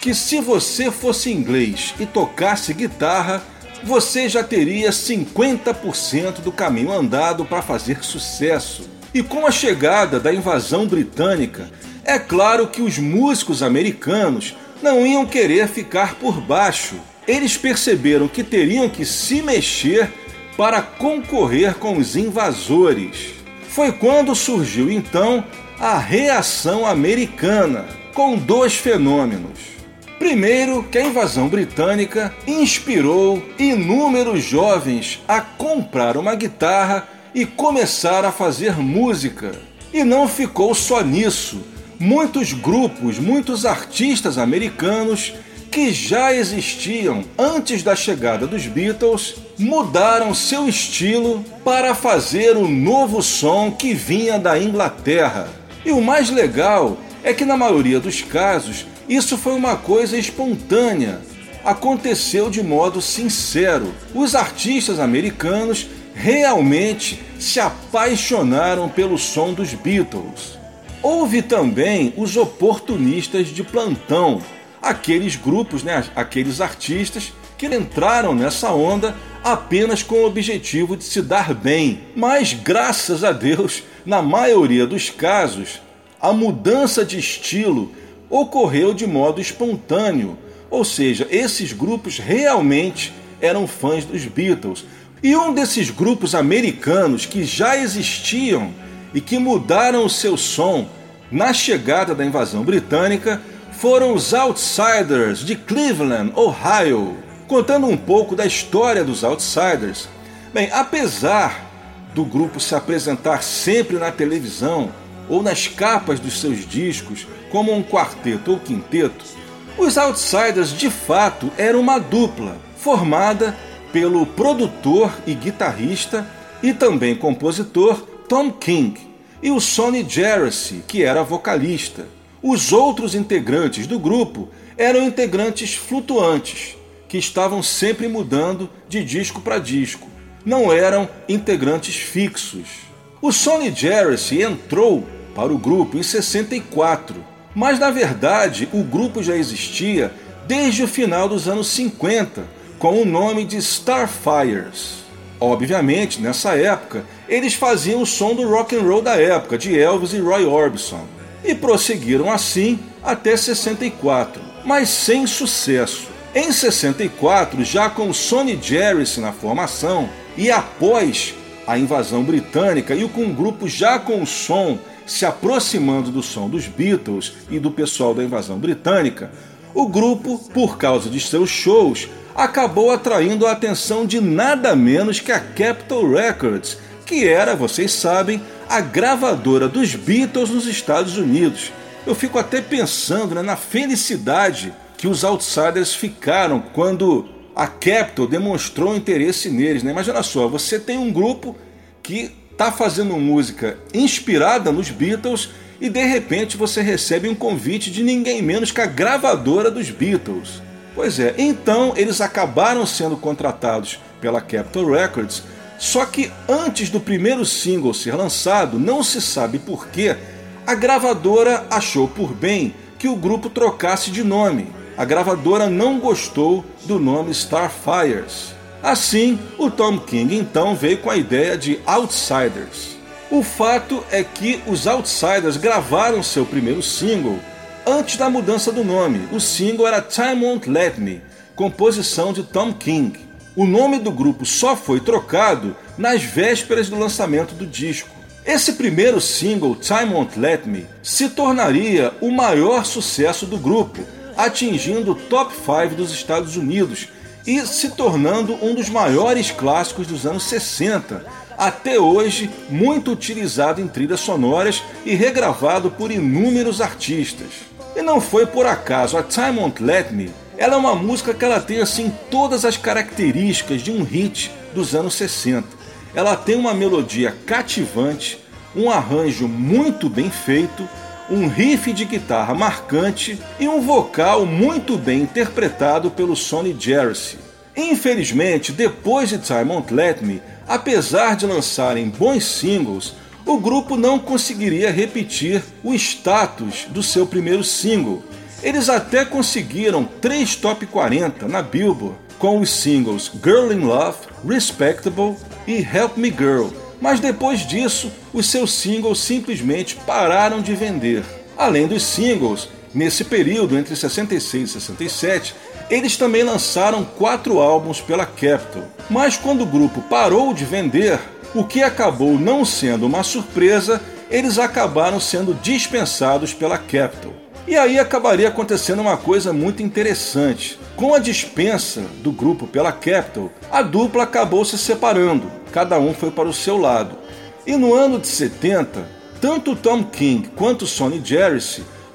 que se você fosse inglês e tocasse guitarra, você já teria 50% do caminho andado para fazer sucesso. E com a chegada da invasão britânica, é claro que os músicos americanos não iam querer ficar por baixo. Eles perceberam que teriam que se mexer para concorrer com os invasores. Foi quando surgiu então a reação americana, com dois fenômenos. Primeiro, que a invasão britânica inspirou inúmeros jovens a comprar uma guitarra e começar a fazer música. E não ficou só nisso. Muitos grupos, muitos artistas americanos que já existiam antes da chegada dos Beatles mudaram seu estilo para fazer o novo som que vinha da Inglaterra. E o mais legal é que, na maioria dos casos, isso foi uma coisa espontânea. Aconteceu de modo sincero. Os artistas americanos realmente se apaixonaram pelo som dos Beatles. Houve também os oportunistas de plantão, aqueles grupos, né, aqueles artistas que entraram nessa onda apenas com o objetivo de se dar bem. Mas graças a Deus, na maioria dos casos, a mudança de estilo ocorreu de modo espontâneo, ou seja, esses grupos realmente eram fãs dos Beatles. E um desses grupos americanos que já existiam e que mudaram o seu som na chegada da invasão britânica foram os Outsiders de Cleveland, Ohio. Contando um pouco da história dos Outsiders. Bem, apesar do grupo se apresentar sempre na televisão ou nas capas dos seus discos como um quarteto ou quinteto, os Outsiders de fato eram uma dupla formada pelo produtor e guitarrista e também compositor Tom King e o Sonny Jeracy, que era vocalista. Os outros integrantes do grupo eram integrantes flutuantes, que estavam sempre mudando de disco para disco. Não eram integrantes fixos. O Sonny Jeracy entrou para o grupo em 64, mas na verdade o grupo já existia desde o final dos anos 50, com o nome de Starfires. Obviamente, nessa época, eles faziam o som do rock and roll da época, de Elvis e Roy Orbison e prosseguiram assim até 64, mas sem sucesso. Em 64, já com Sonny Jarvis na formação e após a invasão britânica e com o grupo já com o som se aproximando do som dos Beatles e do pessoal da invasão britânica, o grupo, por causa de seus shows, acabou atraindo a atenção de nada menos que a Capitol Records, que era, vocês sabem, a gravadora dos Beatles nos Estados Unidos. Eu fico até pensando né, na felicidade que os Outsiders ficaram quando a Capitol demonstrou interesse neles. Né? Imagina só, você tem um grupo que está fazendo música inspirada nos Beatles e de repente você recebe um convite de ninguém menos que a gravadora dos Beatles. Pois é, então eles acabaram sendo contratados pela Capitol Records só que antes do primeiro single ser lançado, não se sabe porquê, a gravadora achou por bem que o grupo trocasse de nome. A gravadora não gostou do nome Starfires. Assim, o Tom King então veio com a ideia de Outsiders. O fato é que os Outsiders gravaram seu primeiro single antes da mudança do nome. O single era Time Won't Let Me, composição de Tom King. O nome do grupo só foi trocado nas vésperas do lançamento do disco. Esse primeiro single, Time Won't Let Me, se tornaria o maior sucesso do grupo, atingindo o top 5 dos Estados Unidos e se tornando um dos maiores clássicos dos anos 60, até hoje muito utilizado em trilhas sonoras e regravado por inúmeros artistas. E não foi por acaso, a Time Won't Let Me, ela é uma música que ela tem assim todas as características de um hit dos anos 60. Ela tem uma melodia cativante, um arranjo muito bem feito, um riff de guitarra marcante e um vocal muito bem interpretado pelo Sonny Jerry. Infelizmente, depois de Time Won't Let Me, apesar de lançarem bons singles, o grupo não conseguiria repetir o status do seu primeiro single. Eles até conseguiram três top 40 na Billboard com os singles Girl in Love, Respectable e Help Me Girl, mas depois disso, os seus singles simplesmente pararam de vender. Além dos singles, nesse período entre 66 e 67, eles também lançaram quatro álbuns pela Capitol. Mas quando o grupo parou de vender, o que acabou não sendo uma surpresa, eles acabaram sendo dispensados pela Capitol. E aí acabaria acontecendo uma coisa muito interessante. Com a dispensa do grupo pela Capitol, a dupla acabou se separando, cada um foi para o seu lado. E no ano de 70, tanto Tom King quanto Sonny Jerry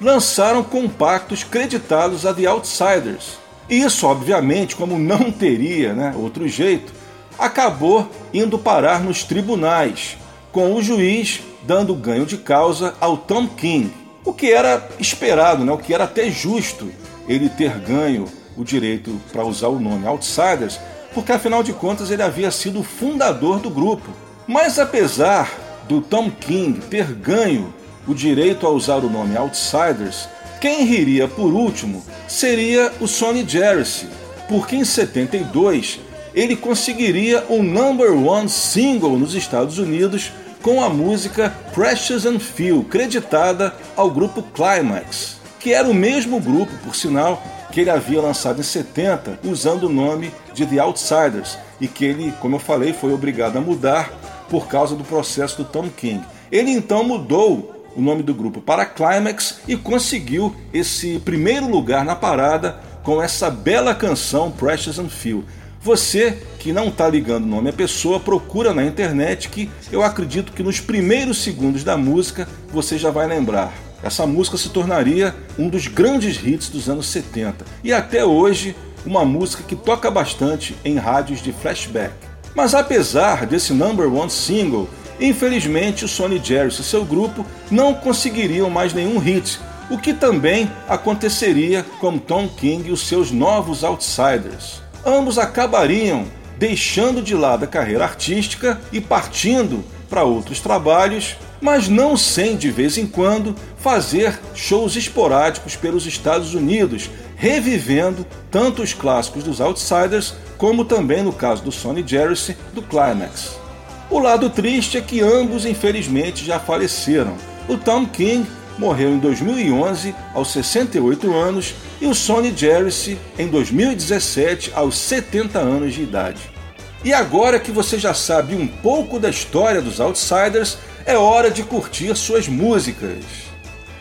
lançaram compactos creditados a The Outsiders. E isso, obviamente, como não teria né, outro jeito, acabou indo parar nos tribunais, com o juiz dando ganho de causa ao Tom King, o que era esperado, né, o que era até justo ele ter ganho o direito para usar o nome Outsiders, porque afinal de contas ele havia sido o fundador do grupo. Mas apesar do Tom King ter ganho o direito a usar o nome Outsiders, quem riria por último seria o Sonny Jerry, porque em 72 ele conseguiria um number one single nos Estados Unidos com a música Precious and Few, creditada ao grupo Climax, que era o mesmo grupo, por sinal, que ele havia lançado em 70 usando o nome de The Outsiders e que ele, como eu falei, foi obrigado a mudar por causa do processo do Tom King. Ele então mudou o nome do grupo para Climax e conseguiu esse primeiro lugar na parada com essa bela canção Precious and Few. Você que não está ligando o nome à pessoa, procura na internet que eu acredito que nos primeiros segundos da música você já vai lembrar. Essa música se tornaria um dos grandes hits dos anos 70 e até hoje uma música que toca bastante em rádios de flashback. Mas apesar desse number one single, infelizmente o Sonny Jerry e seu grupo não conseguiriam mais nenhum hit, o que também aconteceria com Tom King e os seus novos Outsiders ambos acabariam deixando de lado a carreira artística e partindo para outros trabalhos, mas não sem de vez em quando fazer shows esporádicos pelos Estados Unidos, revivendo tanto os clássicos dos Outsiders como também no caso do Sonny Jerry do Climax. O lado triste é que ambos infelizmente já faleceram. O Tom King morreu em 2011 aos 68 anos e o Sonny Jerry em 2017 aos 70 anos de idade. E agora que você já sabe um pouco da história dos Outsiders, é hora de curtir suas músicas.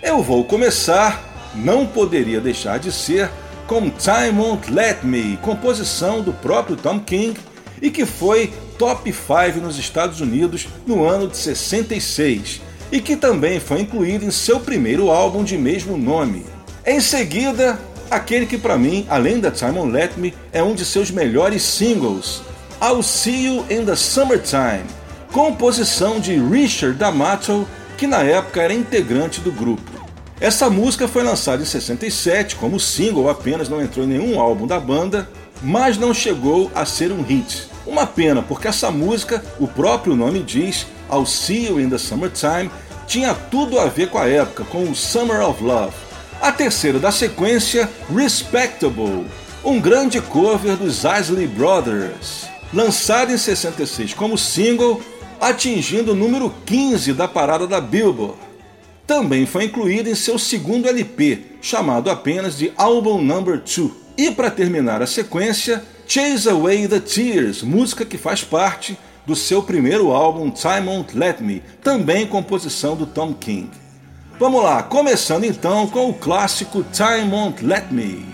Eu vou começar, não poderia deixar de ser, com Time Won't Let Me, composição do próprio Tom King e que foi top 5 nos Estados Unidos no ano de 66 e que também foi incluído em seu primeiro álbum de mesmo nome. Em seguida, aquele que para mim, além da Time On Let Me, é um de seus melhores singles, I'll See You in the Summertime, composição de Richard D'Amato, que na época era integrante do grupo. Essa música foi lançada em 67 como single, apenas não entrou em nenhum álbum da banda, mas não chegou a ser um hit. Uma pena, porque essa música, o próprio nome diz, I'll See You in the Summertime, tinha tudo a ver com a época, com o Summer of Love. A terceira da sequência, Respectable, um grande cover dos Isley Brothers, lançado em 66 como single, atingindo o número 15 da parada da Billboard. Também foi incluído em seu segundo LP, chamado apenas de Album Number 2. E para terminar a sequência, Chase Away the Tears, música que faz parte do seu primeiro álbum Time Won't Let Me, também composição do Tom King. Vamos lá, começando então com o clássico Time Won't Let Me.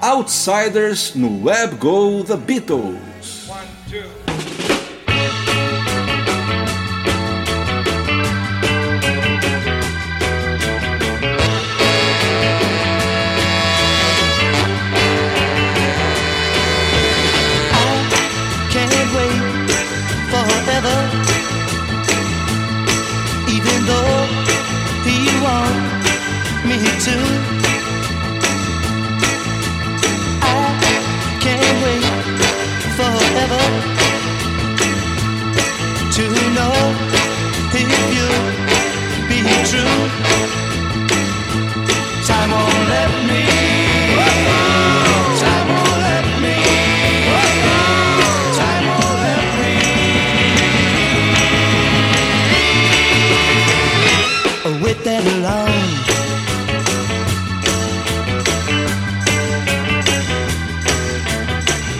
Outsiders no Web Go The Beatles. One, Time won't let me. Time won't let me. Time won't let me.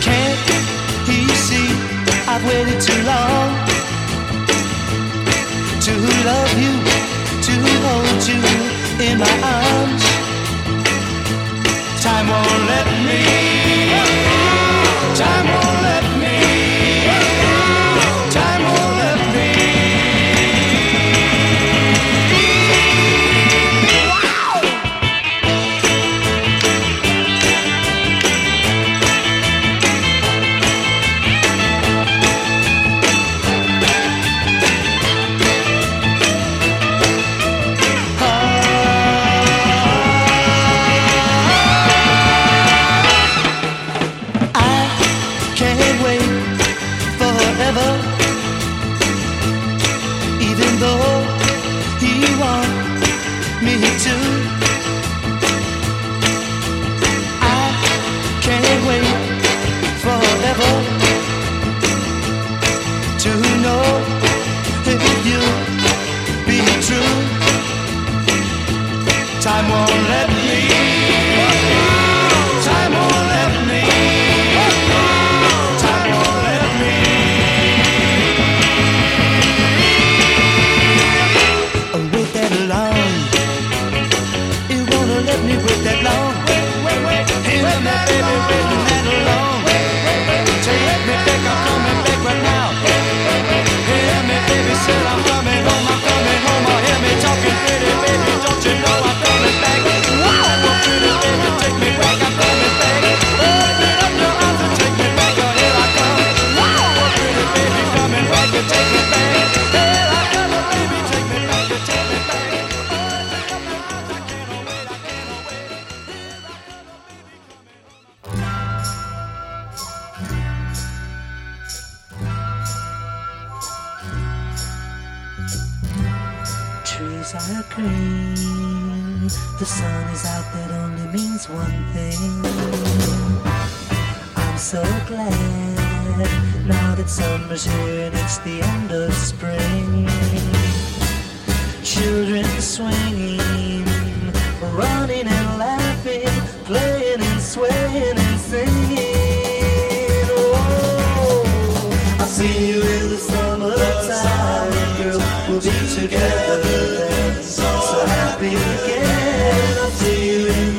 Can't he see I've waited too long to love you? my arms. Time won't let me. The sun is out, that only means one thing. I'm so glad now that summer's here and it's the end of spring. Children swinging, running and laughing, playing and swaying and singing. Oh, I'll see you in the summertime, girl. We'll be together so happy again. Up to you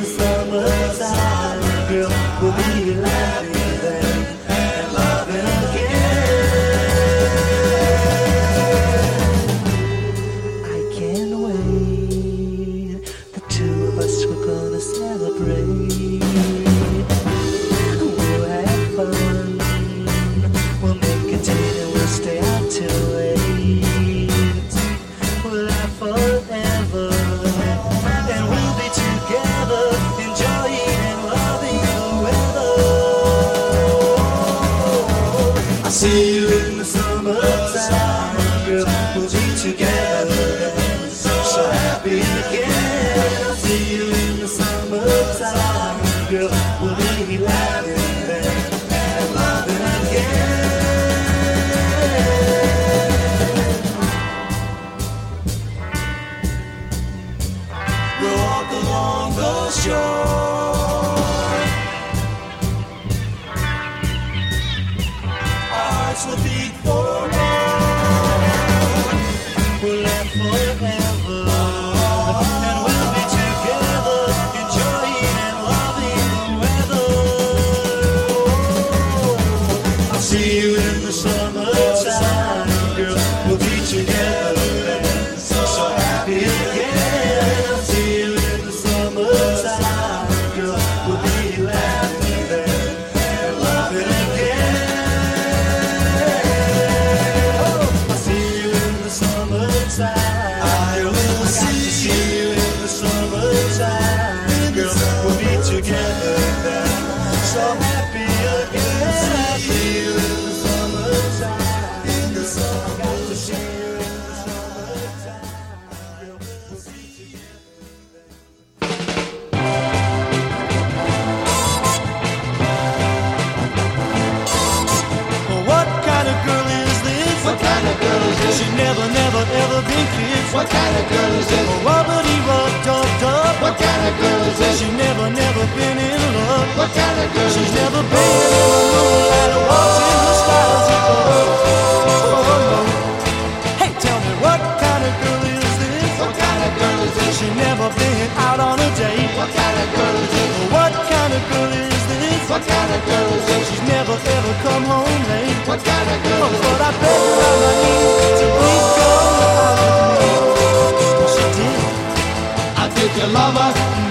kind of girl is this? Rubbity rub dub dub. What kind of girl is this? She never never been in love. What kind of girl? She's never been in love. Like what's above. Oh, no. Hey, tell me what kind of girl is this? What kind of girl is this? She never been out on a date. What kind of girl is this? Oh, what kind of girl is this? What kind of girl is this? She's never ever come home late. What kind of girl? Oh, but I beg on my knees to please go. you love us.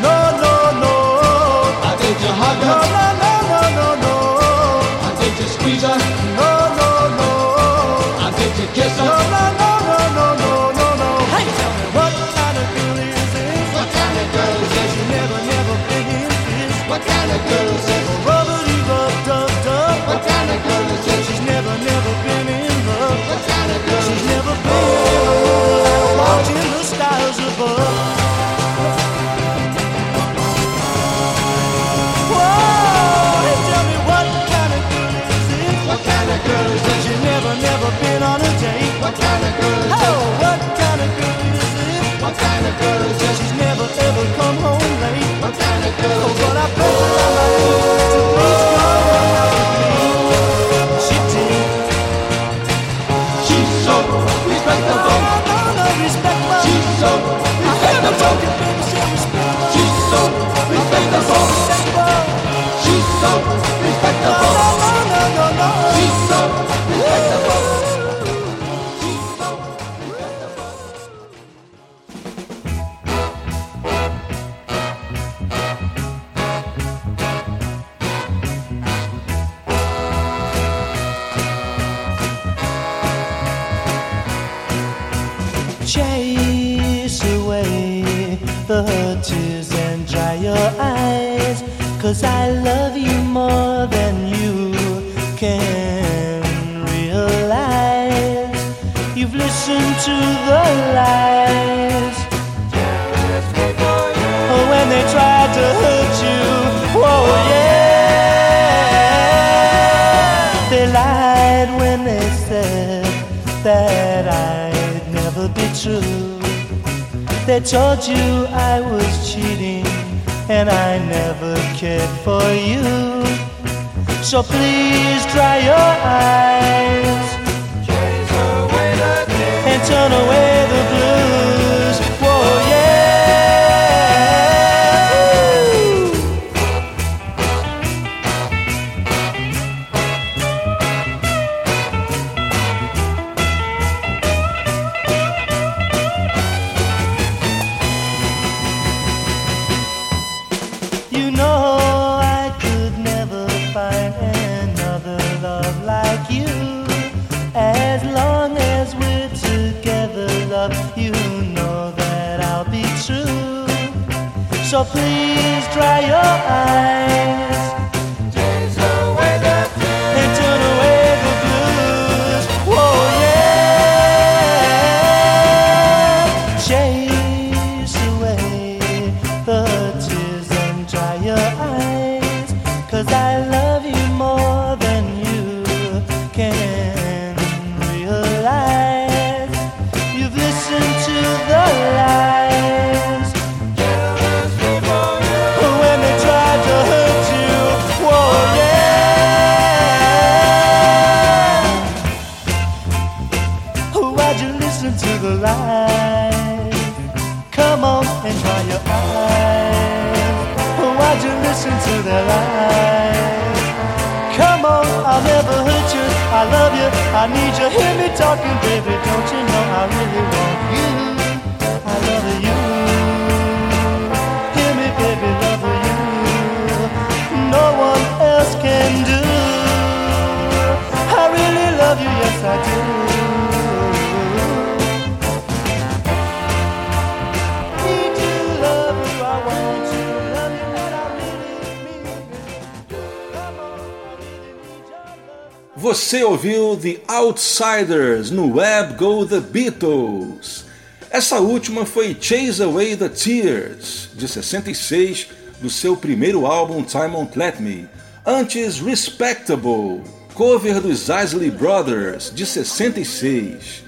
Outsiders no Web Go The Beatles. Essa última foi Chase Away the Tears, de 66, do seu primeiro álbum Time Won't Let Me. Antes, Respectable, cover dos Isley Brothers, de 66.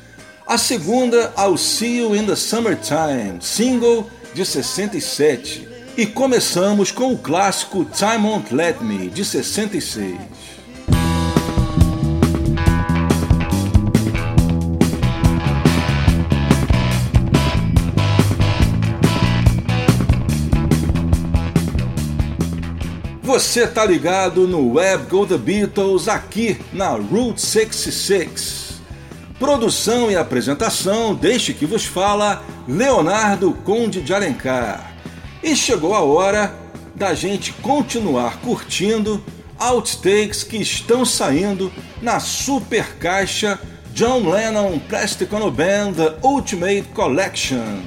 A segunda, I'll See You in the Summertime, single de 67. E começamos com o clássico Time Won't Let Me, de 66. Você tá ligado no Web Go The Beatles aqui na Route 66. Produção e apresentação deste que vos fala Leonardo Conde de Alencar. E chegou a hora da gente continuar curtindo outtakes que estão saindo na super caixa John Lennon Plastic Ono Band The Ultimate Collection,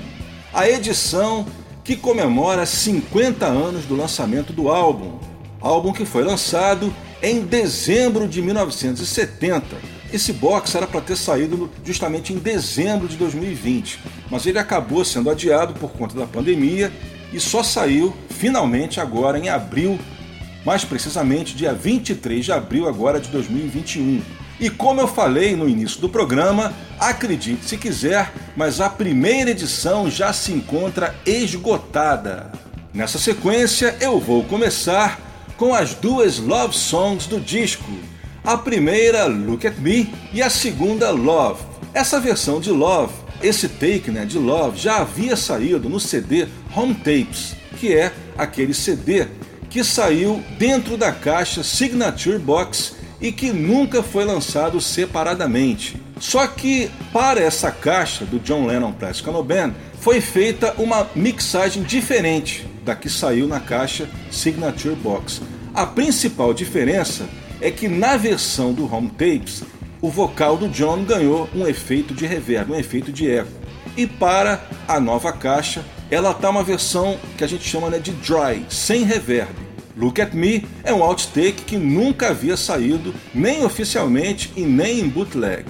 a edição que comemora 50 anos do lançamento do álbum, álbum que foi lançado em dezembro de 1970. Esse box era para ter saído justamente em dezembro de 2020, mas ele acabou sendo adiado por conta da pandemia e só saiu finalmente agora em abril mais precisamente dia 23 de abril agora de 2021. E como eu falei no início do programa, acredite se quiser, mas a primeira edição já se encontra esgotada. Nessa sequência, eu vou começar com as duas love songs do disco. A primeira, Look at Me, e a segunda, Love. Essa versão de Love, esse take né, de Love, já havia saído no CD Home Tapes, que é aquele CD que saiu dentro da caixa Signature Box e que nunca foi lançado separadamente. Só que para essa caixa do John Lennon Plastic Ono Band foi feita uma mixagem diferente da que saiu na caixa Signature Box. A principal diferença é que na versão do Home Tapes o vocal do John ganhou um efeito de reverb, um efeito de eco. E para a nova caixa, ela tá uma versão que a gente chama né, de dry, sem reverb. Look at Me é um outtake que nunca havia saído, nem oficialmente e nem em bootleg.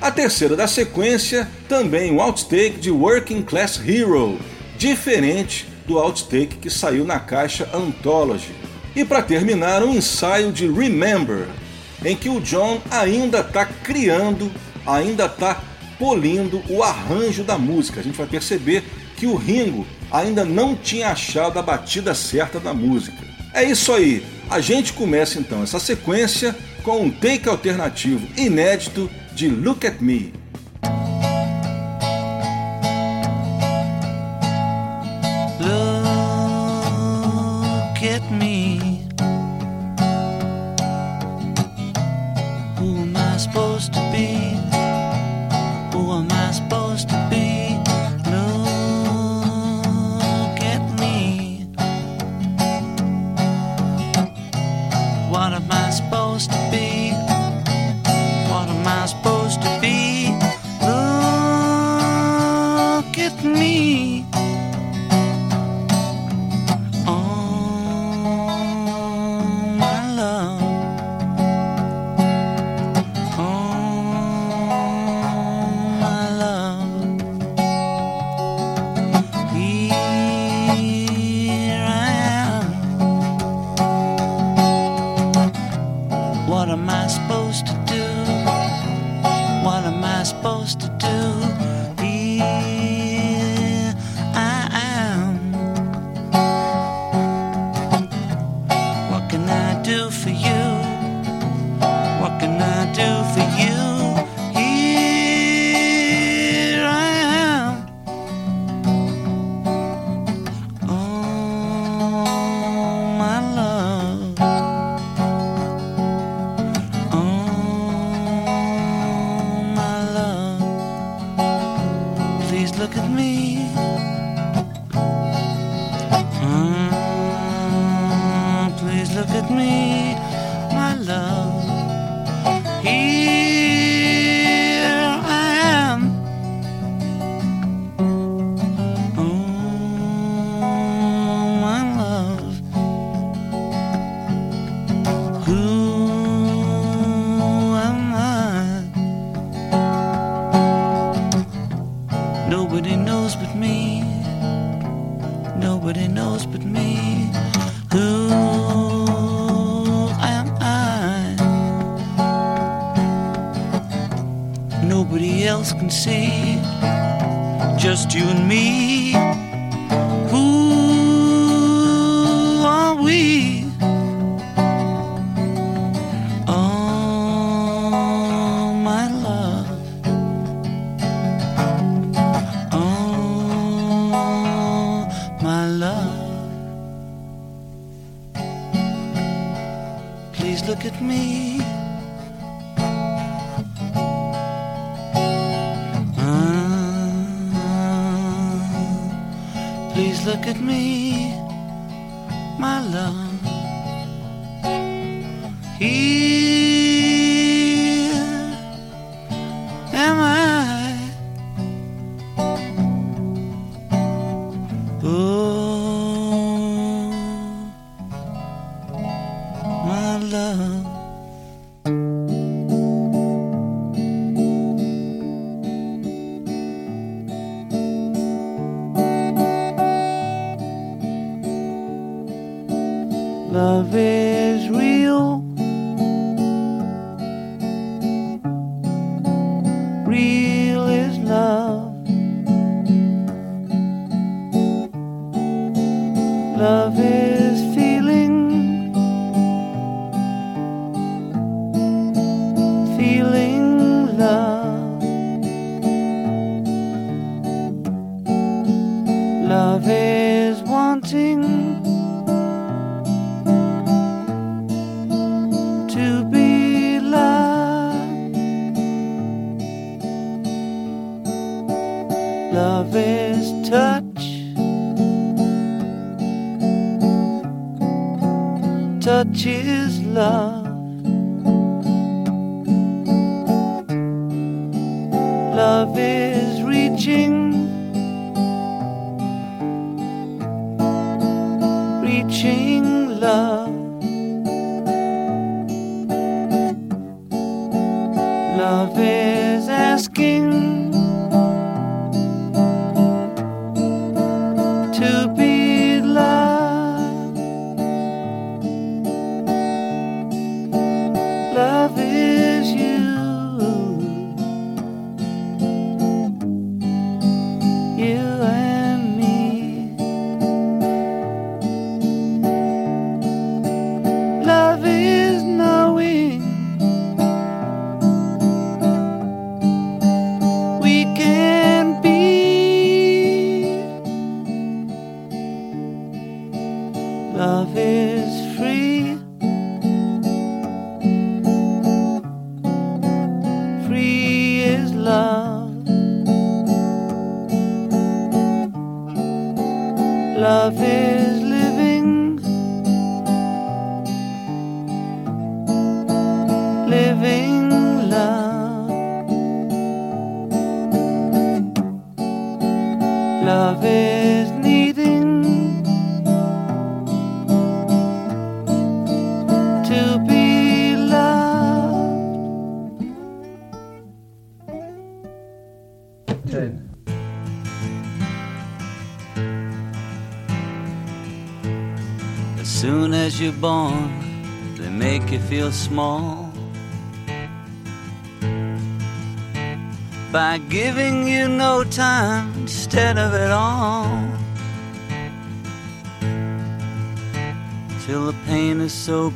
A terceira da sequência, também um outtake de Working Class Hero, diferente do outtake que saiu na caixa Anthology. E para terminar, um ensaio de Remember, em que o John ainda está criando, ainda está polindo o arranjo da música. A gente vai perceber que o Ringo ainda não tinha achado a batida certa da música. É isso aí. A gente começa então essa sequência com um take alternativo inédito de Look at Me.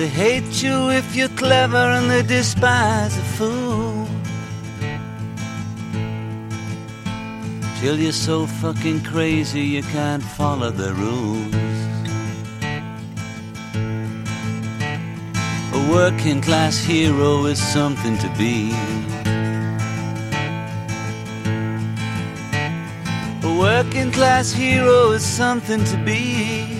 They hate you if you're clever and they despise a fool. Till you're so fucking crazy you can't follow the rules. A working class hero is something to be. A working class hero is something to be.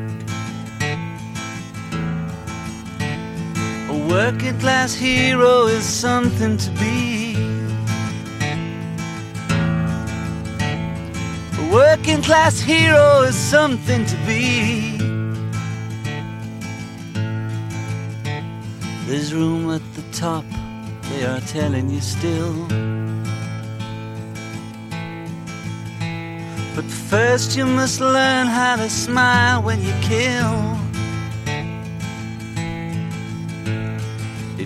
Working class hero is something to be. A working class hero is something to be. There's room at the top, they are telling you still. But first, you must learn how to smile when you kill.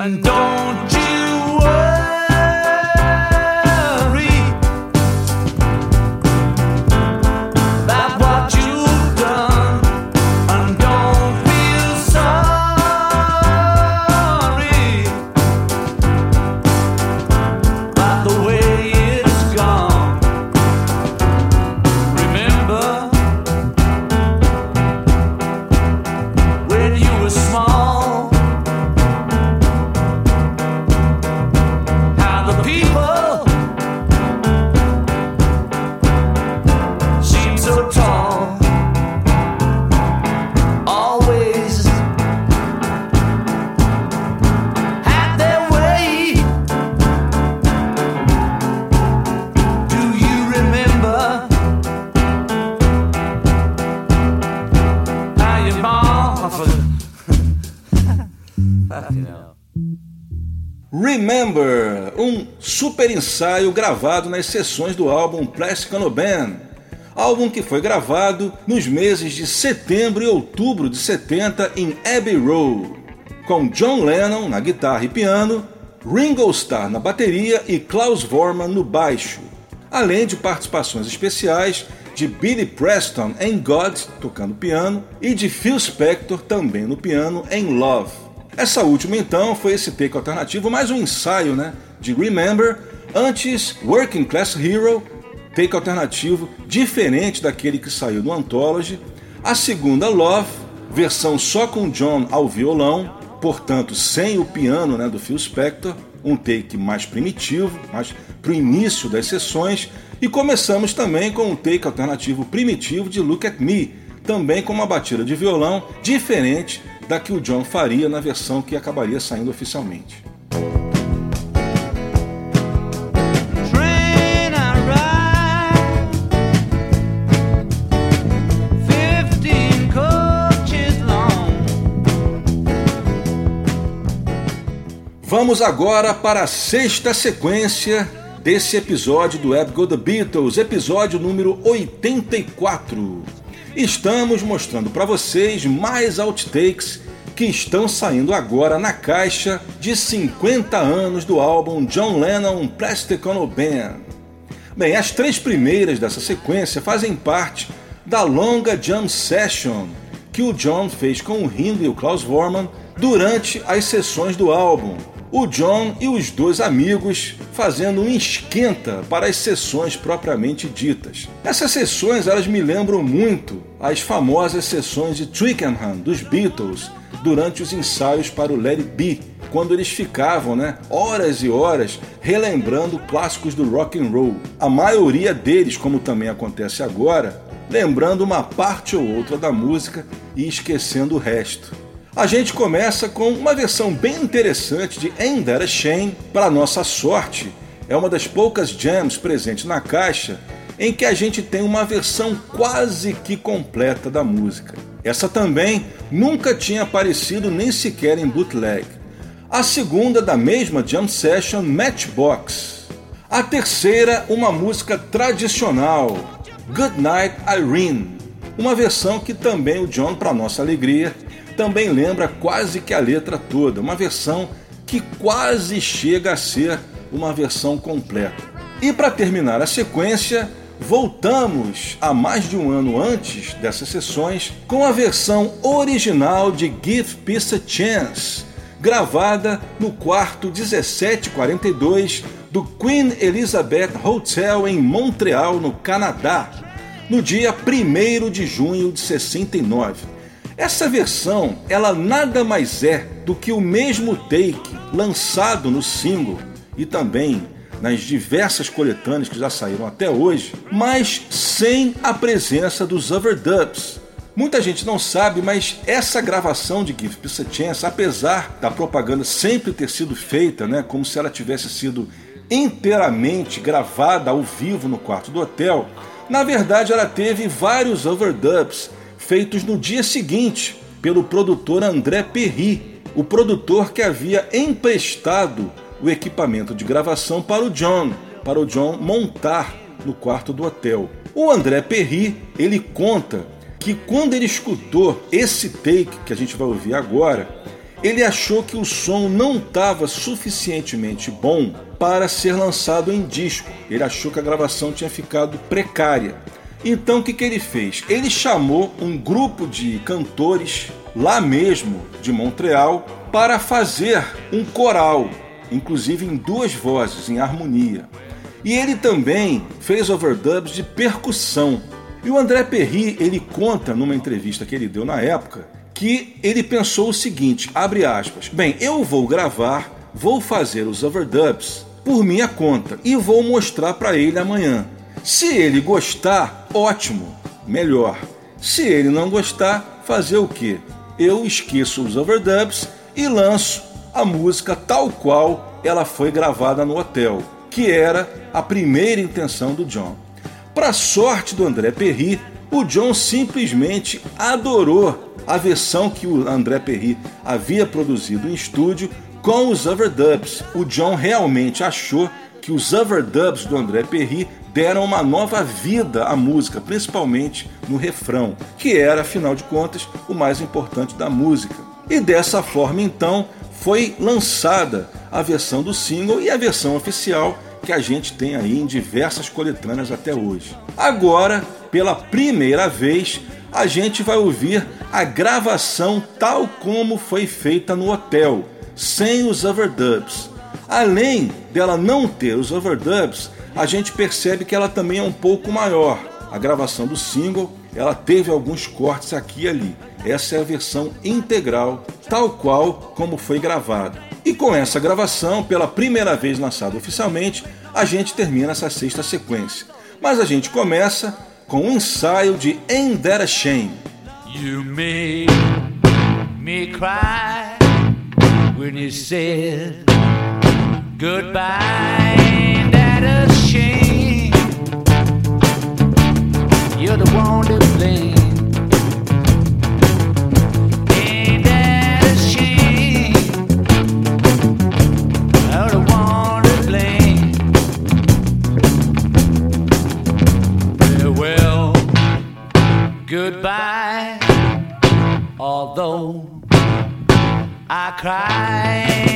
And don't Remember, um super ensaio gravado nas sessões do álbum Plastic Ono Band, álbum que foi gravado nos meses de setembro e outubro de 70 em Abbey Road, com John Lennon na guitarra e piano, Ringo Starr na bateria e Klaus Vormann no baixo, além de participações especiais de Billy Preston em God, tocando piano, e de Phil Spector também no piano em Love. Essa última então foi esse take alternativo, mais um ensaio né, de Remember, antes Working Class Hero, take alternativo diferente daquele que saiu do Anthology, a segunda Love, versão só com John ao violão, portanto sem o piano né, do Phil Spector, um take mais primitivo, mais para o início das sessões, e começamos também com um take alternativo primitivo de Look at Me, também com uma batida de violão diferente da que o John faria na versão que acabaria saindo oficialmente. Vamos agora para a sexta sequência desse episódio do Web Go The Beatles, episódio número 84. Estamos mostrando para vocês mais outtakes que estão saindo agora na caixa de 50 anos do álbum John Lennon Plastic Ono Band. Bem, as três primeiras dessa sequência fazem parte da longa jam session que o John fez com o Ringo e o Klaus Vormann durante as sessões do álbum. O John e os dois amigos fazendo um esquenta para as sessões propriamente ditas. Essas sessões elas me lembram muito as famosas sessões de Twickenham dos Beatles durante os ensaios para o Let It Be, quando eles ficavam, né, horas e horas relembrando clássicos do rock and roll. A maioria deles, como também acontece agora, lembrando uma parte ou outra da música e esquecendo o resto. A gente começa com uma versão bem interessante de Ain't That a Shame. Para nossa sorte, é uma das poucas jams presentes na caixa em que a gente tem uma versão quase que completa da música. Essa também nunca tinha aparecido nem sequer em bootleg. A segunda da mesma jam session Matchbox. A terceira, uma música tradicional, Good Night Irene, uma versão que também o John, para nossa alegria, também lembra quase que a letra toda, uma versão que quase chega a ser uma versão completa. E para terminar a sequência, voltamos a mais de um ano antes dessas sessões com a versão original de Give Peace a Chance, gravada no quarto 1742 do Queen Elizabeth Hotel em Montreal, no Canadá, no dia 1 de junho de 69. Essa versão, ela nada mais é do que o mesmo take lançado no single e também nas diversas coletâneas que já saíram até hoje, mas sem a presença dos overdubs. Muita gente não sabe, mas essa gravação de Give Peace a Chance, apesar da propaganda sempre ter sido feita, né, como se ela tivesse sido inteiramente gravada ao vivo no quarto do hotel, na verdade ela teve vários overdubs feitos no dia seguinte pelo produtor André Perry, o produtor que havia emprestado o equipamento de gravação para o John, para o John montar no quarto do hotel. O André Perry, ele conta que quando ele escutou esse take que a gente vai ouvir agora, ele achou que o som não estava suficientemente bom para ser lançado em disco. Ele achou que a gravação tinha ficado precária. Então o que, que ele fez? Ele chamou um grupo de cantores lá mesmo de Montreal para fazer um coral, inclusive em duas vozes, em harmonia. E ele também fez overdubs de percussão. E o André Perry, ele conta numa entrevista que ele deu na época que ele pensou o seguinte, abre aspas, bem, eu vou gravar, vou fazer os overdubs por minha conta e vou mostrar para ele amanhã. Se ele gostar, ótimo, melhor. Se ele não gostar, fazer o quê? Eu esqueço os overdubs e lanço a música tal qual ela foi gravada no hotel, que era a primeira intenção do John. Para sorte do André Perry, o John simplesmente adorou a versão que o André Perry havia produzido em estúdio com os overdubs. O John realmente achou que os overdubs do André Perry deram uma nova vida à música, principalmente no refrão, que era, afinal de contas, o mais importante da música. E dessa forma, então, foi lançada a versão do single e a versão oficial que a gente tem aí em diversas coletâneas até hoje. Agora, pela primeira vez, a gente vai ouvir a gravação tal como foi feita no hotel, sem os overdubs. Além dela não ter os overdubs, a gente percebe que ela também é um pouco maior. A gravação do single, ela teve alguns cortes aqui e ali. Essa é a versão integral, tal qual como foi gravado. E com essa gravação, pela primeira vez lançada oficialmente, a gente termina essa sexta sequência. Mas a gente começa com um ensaio de Ain't That a Shame. You made me cry when you said goodbye. Ain't that a shame? You're the one to blame. Ain't that a shame? You're the one to blame. Farewell goodbye. Although I cry,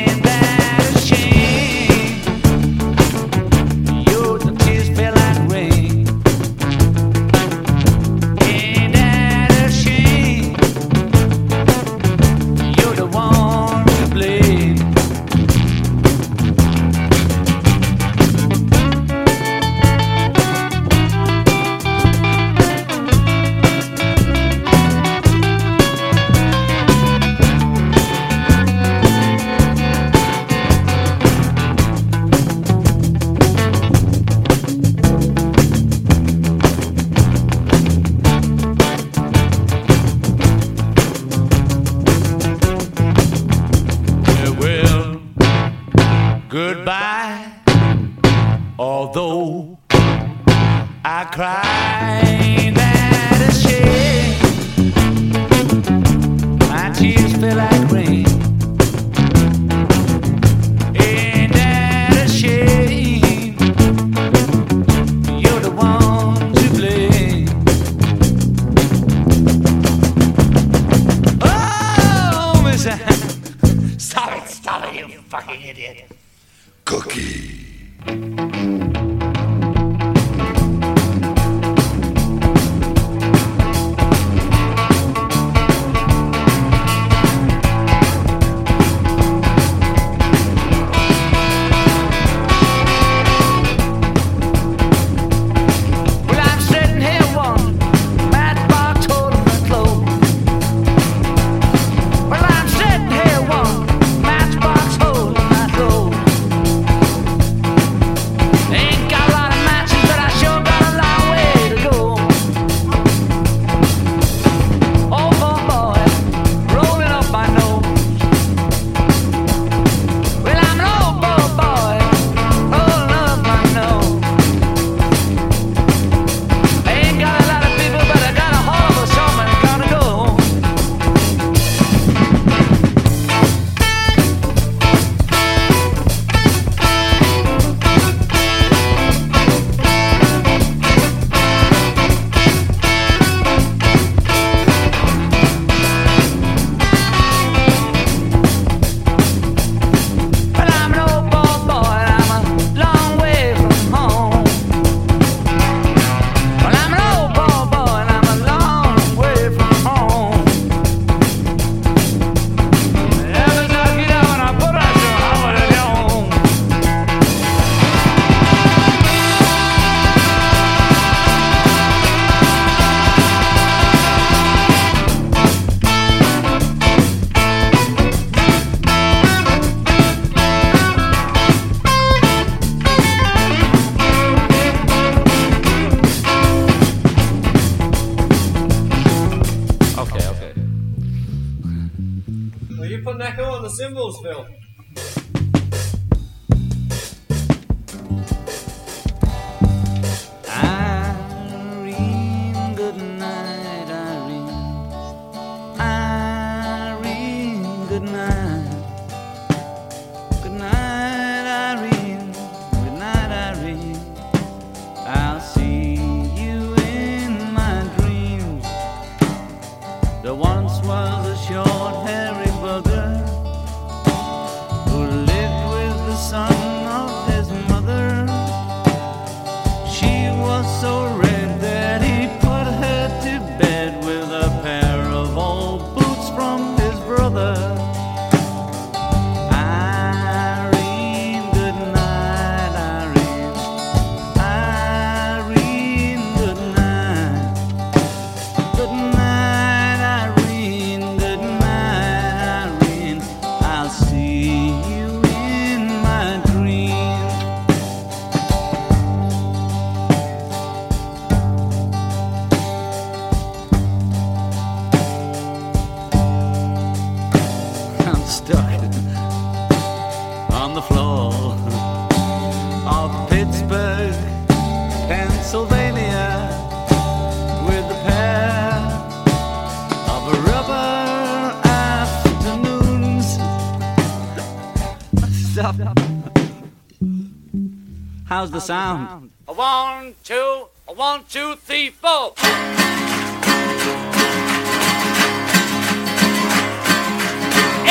on How's the sound? A one, two, a one, two, three, four.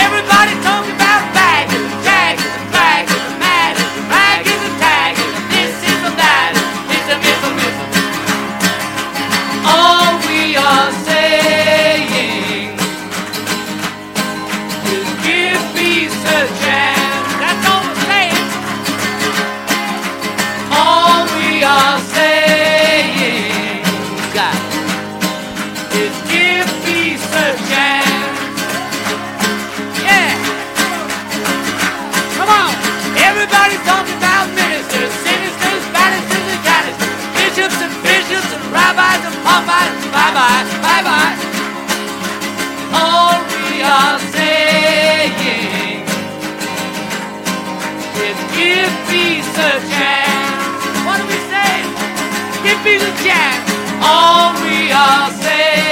Everybody talking about bags and tags and bags and mags and this is a that it's a missile missile. All we are saying is give peace a chance. Jack. All we are saying.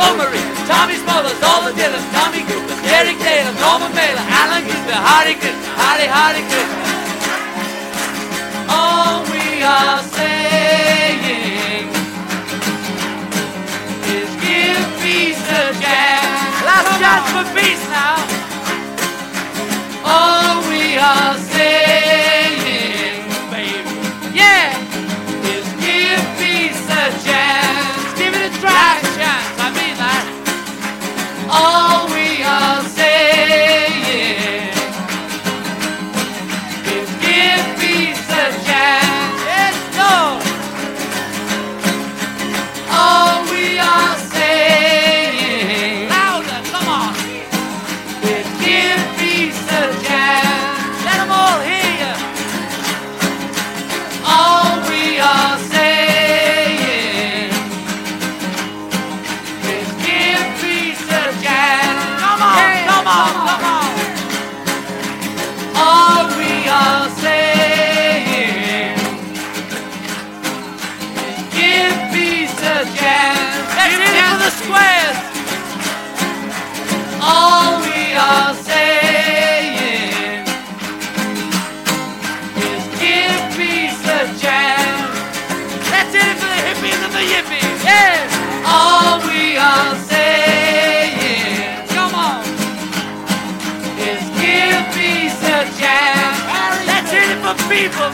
Romery, Tommy Smothers, all the Dillon, Tommy Cooper, Derek Taylor, Norman Mailer, Alan Cooper, Harry Krishna, Harry, Harry Krishna. All we are saying is give peace a chance. Last chance for peace now. All we are saying. 아.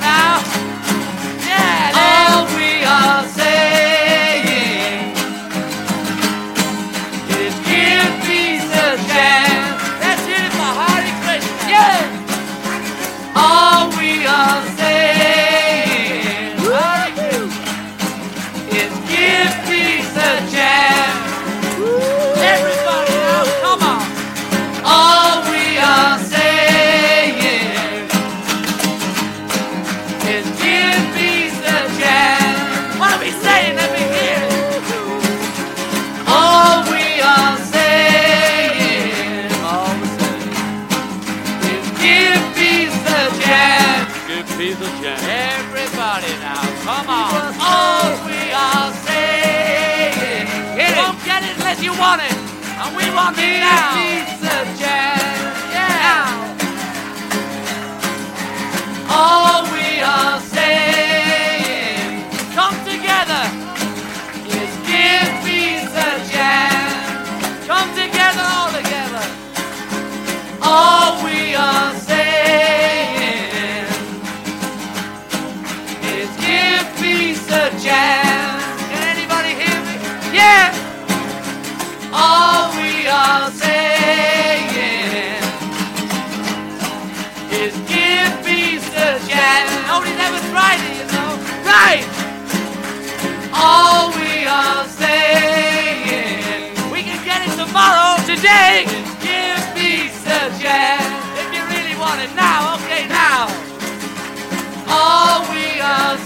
Now. everybody now. Come on. All we are saying. Hit it. Don't get it unless you want it. And we want it now. Pizza jam. Yeah. All we are saying. Come together. Is give me a chance. Come together all together. All we are tonight. All we are saying, we can get it tomorrow, today. Just give me a chance. If you really want it now, okay, now. All we are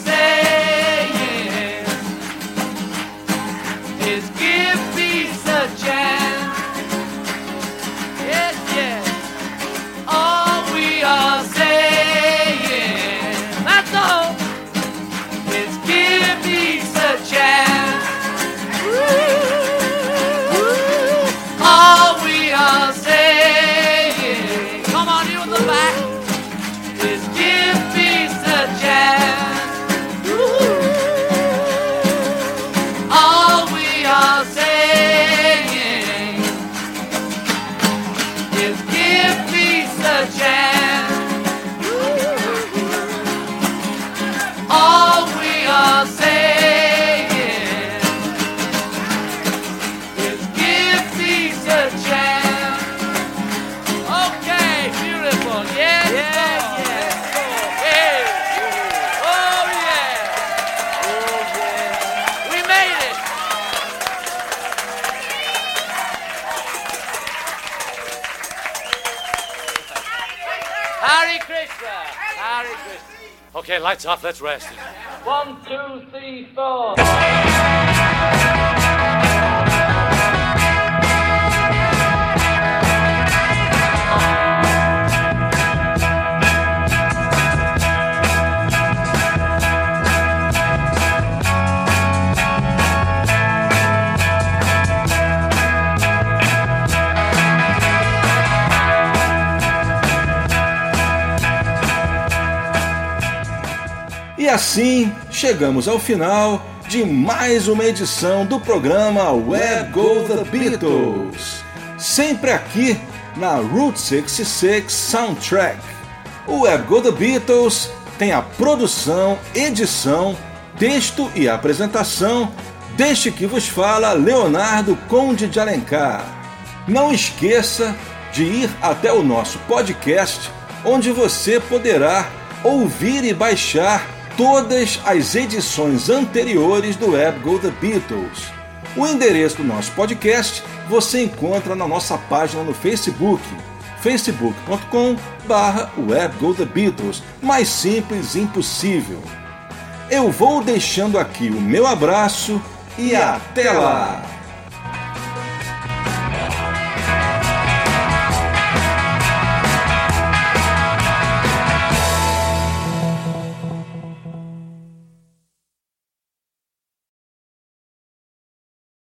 lights off. Let's rest. One, two, three, four. E assim chegamos ao final de mais uma edição do programa Web Go The Beatles, sempre aqui na Route 66 Soundtrack. O Web Go The Beatles tem a produção, edição, texto e apresentação deste que vos fala Leonardo Conde de Alencar. Não esqueça de ir até o nosso podcast, onde você poderá ouvir e baixar todas as edições anteriores do Web Go The Beatles. O endereço do nosso podcast você encontra na nossa página no Facebook, facebook.com barra Beatles, mais simples impossível. Eu vou deixando aqui o meu abraço e até lá!